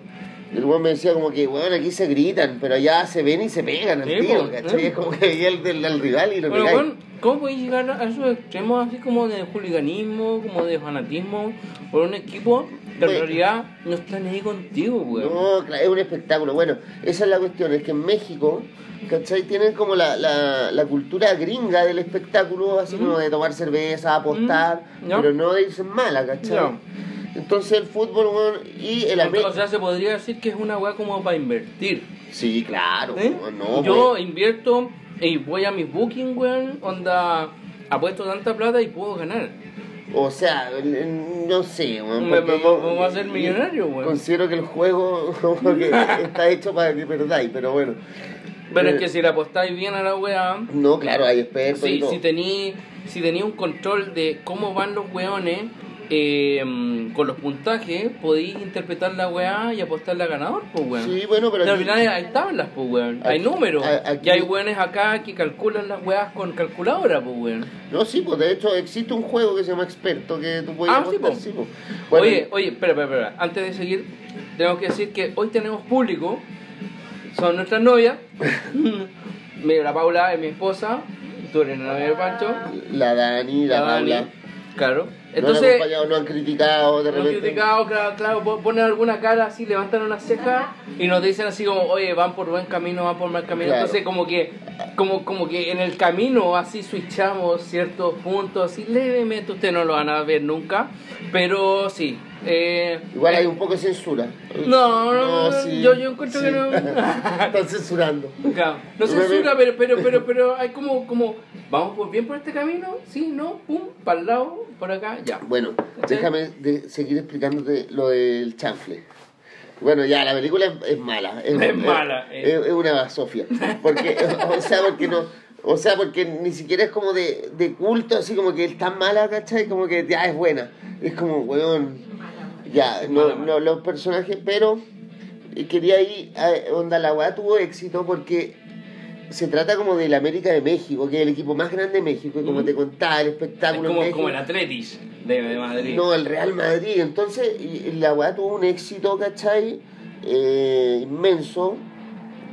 el weón me decía como que, bueno, aquí se gritan, pero allá se ven y se pegan al Sí, po, ¿cachai? Es como que veía el del al rival y lo Bueno, pegáis. weón, ¿cómo podéis llegar a esos extremos así como de hooliganismo, como de fanatismo por un equipo que en Bueno. realidad no está ni ahí contigo, weón? No, claro, es un espectáculo. Bueno, esa es la cuestión, es que en México, ¿cachai? Tienen como la, la, la cultura gringa del espectáculo, así como de tomar cerveza, apostar, Mm, ya. pero no de irse en mala, ¿cachai? Ya. Entonces el fútbol, weón, y el O América... sea, se podría decir que es una weá como para invertir. Sí, claro, ¿eh? weón, no, Yo weón. invierto y voy a mis booking, weón, onda, apuesto tanta plata y puedo ganar. O sea, no sé, weón. Me- porque me- yo- me voy a hacer millonario, weón. Considero que el juego que está hecho para que perdáis, pero bueno. Pero Eh, es que si le apostáis bien a la weá, No, claro, hay expertos y si, todo. si tení si tení un control de cómo van los weones eh, con los puntajes, podéis interpretar la weá y apostarle a ganador, pues weón. Sí, bueno, pero al final hay tablas, pues weón. Hay números. aquí- Y hay weones acá que calculan las weas con calculadora, pues weón. No, sí, pues de hecho existe un juego que se llama Experto que tú puedes Ah, sí, apostar, po. sí. Bueno, Oye, oye, espera, espera, espera. Antes de seguir, tenemos que decir que hoy tenemos público. Son nuestras novias. La Paula es mi esposa. Tú eres la novia de Pancho. la Dani, la, La Dani. Paula. Claro. No han Entonces, no han criticado de repente. criticado, claro, claro, po- ponen alguna cara así, levantan una ceja y nos dicen así como, oye, van por buen camino, van por mal camino. Claro. Entonces como que, como, como que en el camino así switchamos ciertos puntos, así levemente, ustedes no lo van a ver nunca, pero sí. Eh, Igual hay un poco de censura. No, no, no, sí, yo- yo encuentro que no. Están censurando. Claro, no censura, pero, pero, pero, pero hay como, como, vamos por bien por este camino, sí, no, pum, para el lado, por acá, ya. Bueno, ¿Cachai? déjame de seguir explicándote lo del chanfle. Bueno, ya, la película es, es mala. Es, Es mala, Es, eh. es una basofia. Porque, o sea, porque no... O sea, porque ni siquiera es como de, de culto, así como que es tan mala, ¿cachai? Como que ya es buena. Es como, weón, ya, no, no, los personajes, pero quería ir, a, onda, la weá tuvo éxito porque se trata como del América de México, que es el equipo más grande de México, y como te contaba, el Es espectáculo en como, México. como el Atletis de, de Madrid. No, el Real Madrid. Entonces, la weá tuvo un éxito, ¿cachai? Eh, inmenso.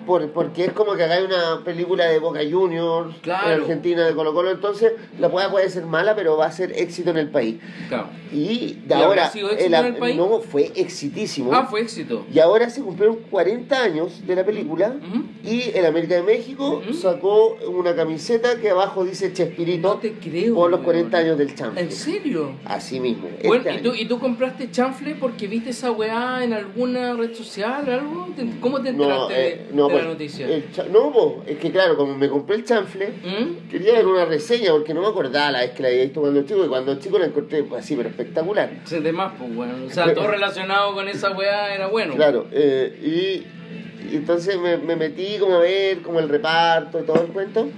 Por, porque es como que hagáis una película de Boca Juniors, Claro. en Argentina de Colo Colo. Entonces, la weá puede ser mala, pero va a ser éxito en el país. Claro. Y de ¿Y habrá ahora. sido éxito el- en el país? No, fue exitísimo. Ah, fue éxito. Y ahora se cumplieron 40 años de la película y el América de México sacó una camiseta que abajo dice Chespirito No te creo. por los weón. 40 años del champ. ¿En serio? Así mismo. Bueno, este ¿y, tú. ¿y tú compraste chanfle porque viste esa weá en alguna red social o algo? ¿Te- ¿Cómo te enteraste de- eh, no, de, pues, la noticia? no, po, es que claro, como me compré el chanfle, ¿Mm? quería ver una reseña porque no me acordaba la vez que la había visto cuando chico y cuando chico la encontré pues, así, pero espectacular. Se de más, pues, bueno. O sea, todo relacionado con esa weá era bueno. Claro, eh, y, y entonces me, me metí como a ver como el reparto y todo el cuento.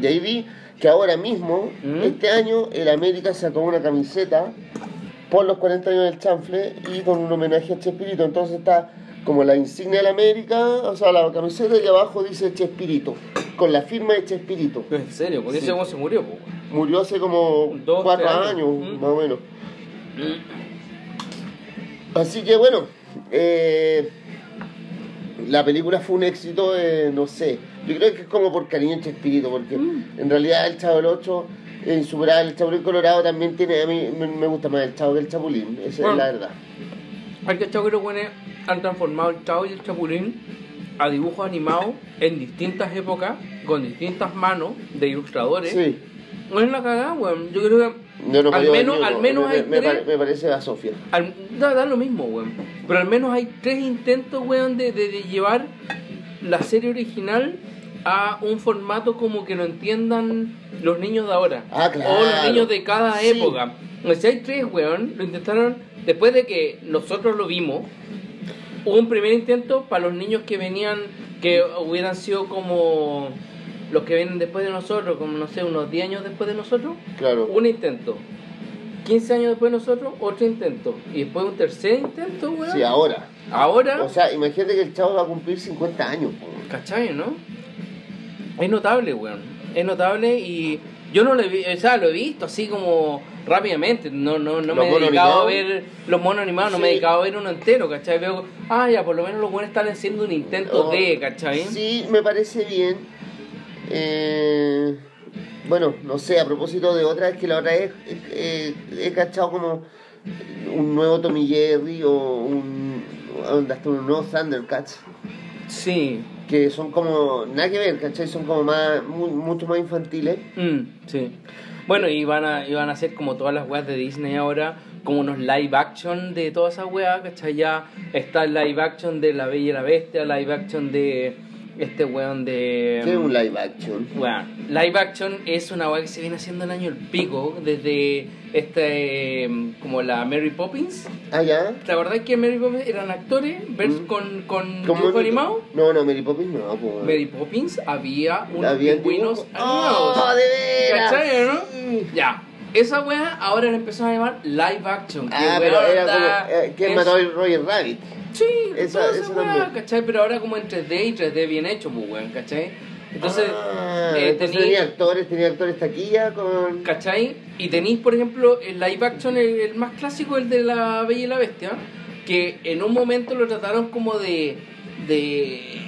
Y ahí vi que ahora mismo, ¿Mm? este año, el América sacó una camiseta por los 40 años del chanfle y con un homenaje a Chespirito. Entonces está como la insignia del América, o sea, la camiseta y abajo dice Chespirito, con la firma de Chespirito. En serio, porque Sí. ese se murió. Murió hace como Dos, cuatro años, años. Mm. más o menos. Así que bueno, eh, la película fue un éxito, eh, no sé. Yo creo que es como por cariño en Chespirito, porque Mm. en realidad el Chavo del 8 es insuperable. El Chapulín Colorado también tiene, a mí me, me gusta más el Chavo que el Chapulín, esa Bueno. es la verdad. Hay que que los weones han transformado el Chavo y el Chapulín a dibujos animados en distintas épocas, con distintas manos de ilustradores. Sí, No es la cagada, weón. Yo creo que yo no al menos, al menos me, hay me, tres- me parece la Sofía. Al- da, da lo mismo, weón. Pero al menos hay tres intentos, weón, de, de, de llevar la serie original a un formato como que lo entiendan los niños de ahora. Ah, claro. O los niños de cada Sí. época. O sea, hay tres, weón, lo intentaron después de que nosotros lo vimos. Hubo un primer intento para los niños que venían, que hubieran sido como los que vienen después de nosotros, como no sé, unos 10 años después de nosotros. Claro. Un intento. 15 años después de nosotros, otro intento. Y después un tercer intento, weón. Sí, ahora. Ahora, O sea, imagínate que el chavo va a cumplir 50 años. po. ¿cachai, no? Es notable, weón. Es notable y yo no lo he visto, o sea, lo he visto así como rápidamente. No, no, no ¿Los me he dedicado a ver los monos animados, no me he dedicado a ver uno entero, ¿cachai? Veo, ah, ya, por lo menos los buenos están haciendo un intento Oh, de, ¿cachai? Sí, me parece bien. Eh, bueno, no sé, a propósito de otra, es que la otra vez eh, he cachado como un nuevo Tommy Jerry o un, hasta un nuevo Thundercats. Sí. Que son como nada que ver, ¿cachai? Son como más, mu- mucho más infantiles. Mm, sí. Bueno, y van a, y van a hacer como todas las weas de Disney ahora, como unos live action de todas esas weas, ¿cachai? Ya está el live action de La Bella y la Bestia, live action de este weón de... ¿Qué es un live action? Bueno, live action es una wea que se viene haciendo el año el pico, desde este, como la Mary Poppins. Ah, ya. ¿Te acordás que Mary Poppins eran actores Mm. con, con ¿Cómo dibujo animado? No, no, Mary Poppins no. Pues, Mary Poppins había unos Había pingüinos dibujos. animados. ¡Oh, de veras! ¿Cachai, no? Sí. Ya. Esa wea ahora la empezaron a llamar live action. Ah, pero era como. Eh, ¿Quién es- mató a Roger Rabbit? Sí, Esa- esa también. ¿cachai? Pero ahora como en 3D y 3D bien hecho, pues weón, ¿cachai? Entonces, Ah, eh, entonces tení- tenía actores, tenía actores taquilla con. ¿Cachai? Y tenéis, por ejemplo, el live action, el, el más clásico, el de la Bella y la Bestia, que en un momento lo trataron como de, de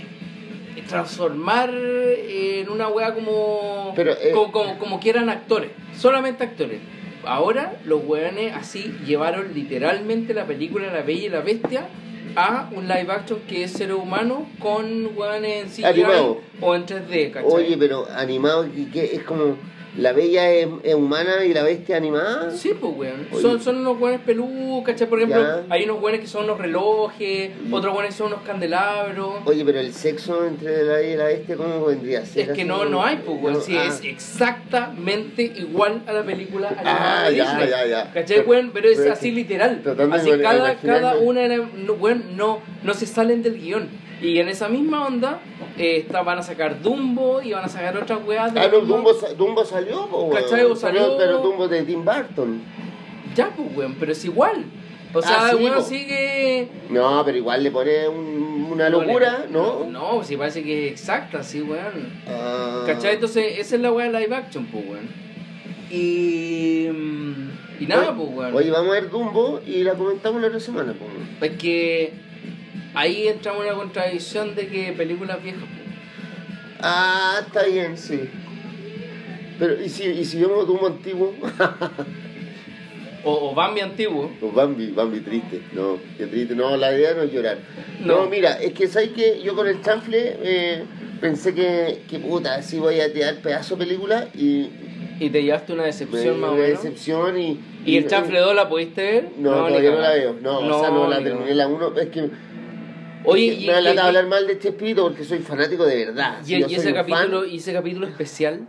transformar en una wea como, Pero, eh, como, como, como que eran actores, solamente actores. Ahora los weones así llevaron literalmente la película La Bella y la Bestia a un live action que es ser humano con weones en CGI Animado. o en 3D, ¿cachai? Oye, pero animado, ¿y qué? Es como. La bella es, es humana y la bestia animada. Sí, pues, weón. Son, son unos buenos peludos, ¿cachai? Por ejemplo, Ya. hay unos buenos que son unos relojes, otros buenos que son unos candelabros. Oye, pero el sexo entre la bella y la bestia, ¿cómo vendría a ser? Es que no, como- no hay, pues, weón. No, Sí, ah. es exactamente igual a la película animada Ah, de ya, Disney. ya, ya. ¿Cachai, weón? Pero es Pero así que- literal. Así cada, cada una, era- no, weón, no, no se salen del guion. Y en esa misma onda, eh, está- van a sacar Dumbo y van a sacar otras weas de Ah, no, Dumbo, Dumbo salió, po, salió- Pero Dumbo de Tim Burton. Ya, pues, weón, pero es igual. O sea, Ah, sí, po. sigue... No, pero igual le pone un- una locura, ¿no? No, no, si parece que es exacta, sí, weón. Ah. ¿Cachai? Entonces, esa es la weá de live action, pues, weón. Y. mm, Y nada, pues, weón. Oye, vamos a ver Dumbo y la comentamos la otra semana, po. weón. Es que. Ahí entramos en una contradicción de que películas viejas. Ah, está bien, sí. Pero, ¿y si, y si vemos Dumbo antiguo? O, o Bambi antiguo. Pues Bambi, Bambi triste. No, qué triste. No, la idea no es llorar. No, No. mira, es que sabes que yo con el chanfle eh, pensé que, que puta, así voy a tirar pedazo de película y Y te llevaste una decepción más o una decepción y. ¿Y el Chanfle 2 la pudiste ver? No, ni todavía no la veo. No, o sea, no la terminé la 1. Es que Oye, me y- hablar mal de Chespirito porque soy fanático de verdad. y- Si ese capítulo, fan- y ese capítulo especial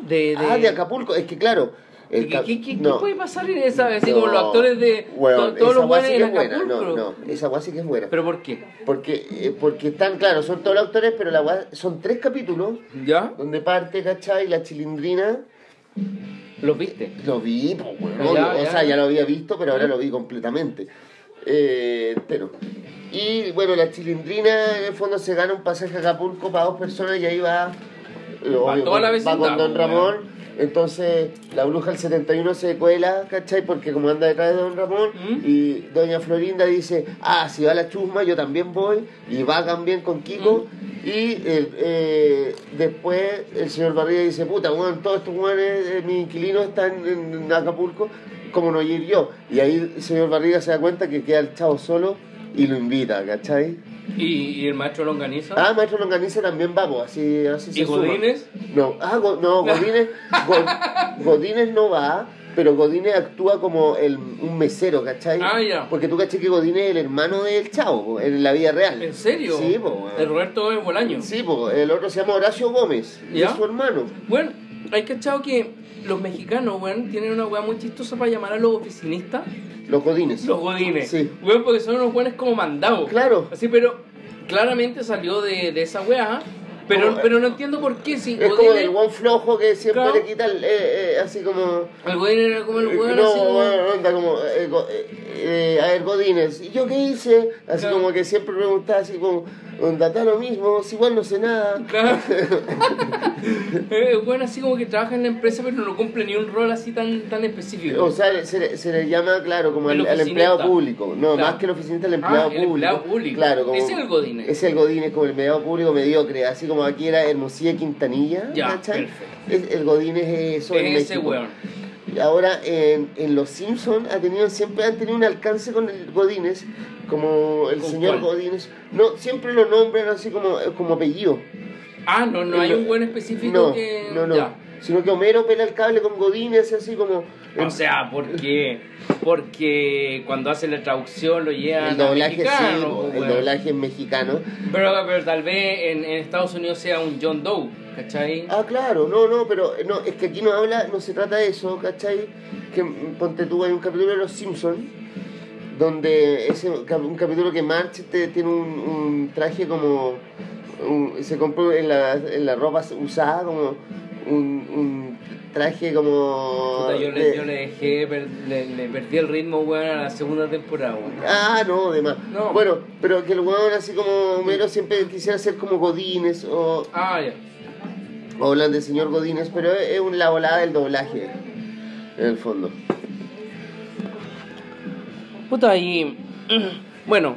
de. de... Ah, de Acapulco. Es que claro. el ¿Qué, no. puede pasar en esa? Así No. como los actores de. To- todos los buenos sí en que es buena. Acapulco. No, no, esa guay sí que es buena. ¿Pero por qué? Porque, eh, porque están, claro, son todos los actores, pero la guay- son tres capítulos ¿Ya? donde parte, ¿cachai? La chilindrina. ¿Los viste? Lo vi, pues, bueno, Ya, o sea, ya lo había visto, pero ahora lo vi completamente. Eh, entero. Y bueno, la chilindrina en el fondo se gana un pasaje a Acapulco para dos personas y ahí va. obvio, toda la va con Don pues, Ramón. Entonces la bruja del 71 se cuela, ¿cachai? Porque como anda detrás de Don Ramón, ¿Mm? y Doña Florinda dice, ah, si va la chusma, yo también voy, y va también con Kiko. ¿Mm? Y eh, eh, después el señor Barriga dice, puta, bueno, todos estos weones, eh, mis inquilinos están en, en Acapulco, ¿cómo no ir yo? Y ahí el señor Barriga se da cuenta que queda el chavo solo y lo invita, ¿cachai? ¿Y, y el maestro Longaniza? Ah, Maestro Longaniza también va, pues, así, así se ¿Y suma. Godínez? No, ah, Go- no, Godínez, Go- Godínez no va, pero Godínez actúa como el, un mesero, ¿cachai? Ah, ya. Porque tú cachai que Godínez es el hermano del chavo, po, en la vida real. ¿En serio? Sí, pues. El Roberto Gómez Bolaño. Sí, pues, el otro se llama Horacio Gómez, y ¿Ya? es su hermano. Bueno, hay cachado que los mexicanos, weón, tienen una weá muy chistosa para llamar a los oficinistas Los Godines. los godines. Sí. Weón, porque son unos weones como mandados. Claro. Así, pero claramente salió de, de esa weá Pero, como- pero no entiendo por qué si Es como el buen flojo que siempre Claro. le quita el, eh, eh, así como... el Godínez era como el weón no, así como- onda como, eh, go- eh, eh, a ver, Godínez, ¿y yo qué hice? Así Claro. como que siempre preguntaba así como, da lo mismo, si igual no sé nada. Claro. Es bueno así como que trabaja en la empresa pero no cumple ni un rol así tan, tan específico. O sea, se le, se le llama, claro, como El empleado público. No, Claro. más que el oficinista, el empleado Ah, el público. empleado público. Claro, como, Ese es el Godínez. Es el Godínez, como el empleado público mediocre. Así como aquí era Hermosilla Quintanilla. Ya, perfecto. Es, el Godínez es eso en Ese weón. Ahora en, en Los Simpsons ha tenido, siempre han tenido un alcance con el Godínez, como el ¿Con señor cuál? Godínez. No, siempre lo nombran así como, como apellido. Ah, no, no hay un buen específico No, que. no, no. Ya. Sino que Homero pela el cable con Godínez, así como. O sea, porque porque cuando hacen la traducción lo llevan el doblaje a sí, mexicano, pues, el weón. doblaje es mexicano. Pero, pero tal vez en, en Estados Unidos sea un John Doe, ¿cachai? Ah, claro, no, no, pero no, es que aquí no habla, no se trata de eso, ¿cachai? Que mm, ponte tú, hay un capítulo de Los Simpsons donde ese cap- un capítulo que March te- tiene un, un traje como un- se compró en la, en la ropa usada como un, un traje como Puta, yo, de- le, yo le dejé, per- le, le perdí el ritmo, weón, a la segunda temporada, weón. Ah, no, de más. No. Bueno, pero que el weón así como Homero siempre quisiera ser como Godínez o, Ah, ya. O hablan de señor Godínez, pero es, la volada del doblaje, en el fondo. Puta, y. Bueno,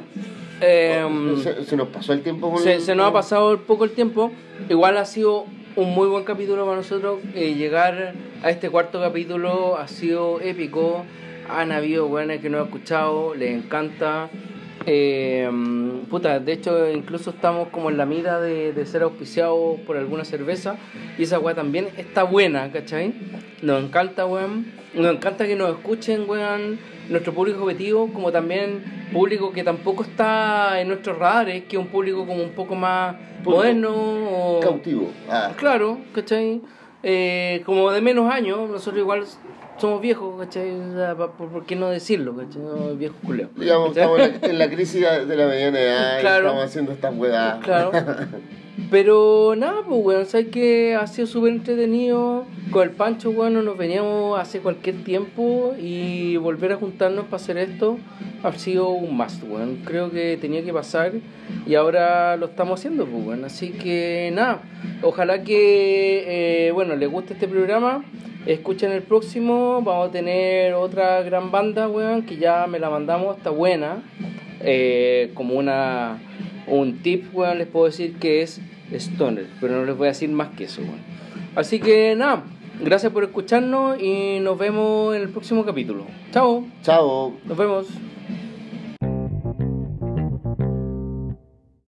em, se, se nos pasó el tiempo con se, se nos ha pasado un poco el tiempo. Igual ha sido un muy buen capítulo para nosotros. eh, llegar a este cuarto capítulo ha sido épico. Han habido buenas que no he escuchado, les encanta. Eh, puta, de hecho, incluso estamos como en la mira de, de ser auspiciados por alguna cerveza. Y esa weá también está buena, ¿cachai? Nos encanta, weón. Nos encanta que nos escuchen, weón. Nuestro público objetivo, como también público que tampoco está en nuestros radares, que es un público como un poco más Público moderno. O... cautivo. Ah, Claro, ¿cachai? Eh, como de menos años, nosotros igual somos viejos, ¿cachai? O sea, ¿por, qué no decirlo, ¿cachai? No, viejos culeos. digamos, estamos en la, en la crisis de la mediana edad y Claro. estamos haciendo estas huevadas. Claro. Pero nada, pues weón, sabes que ha sido súper entretenido. Con el Pancho, bueno, nos veníamos hace cualquier tiempo y volver a juntarnos para hacer esto ha sido un must, weón. Creo que tenía que pasar y ahora lo estamos haciendo, pues weón. Así que nada, ojalá que, eh, bueno, les guste este programa. Escuchen el próximo, vamos a tener otra gran banda, weón, que ya me la mandamos, está buena. Eh, como una un tip, weón, les puedo decir que es Stoner, pero no les voy a decir más que eso, weón. Así que nada, gracias por escucharnos y nos vemos en el próximo capítulo. Chao, Chao. nos vemos.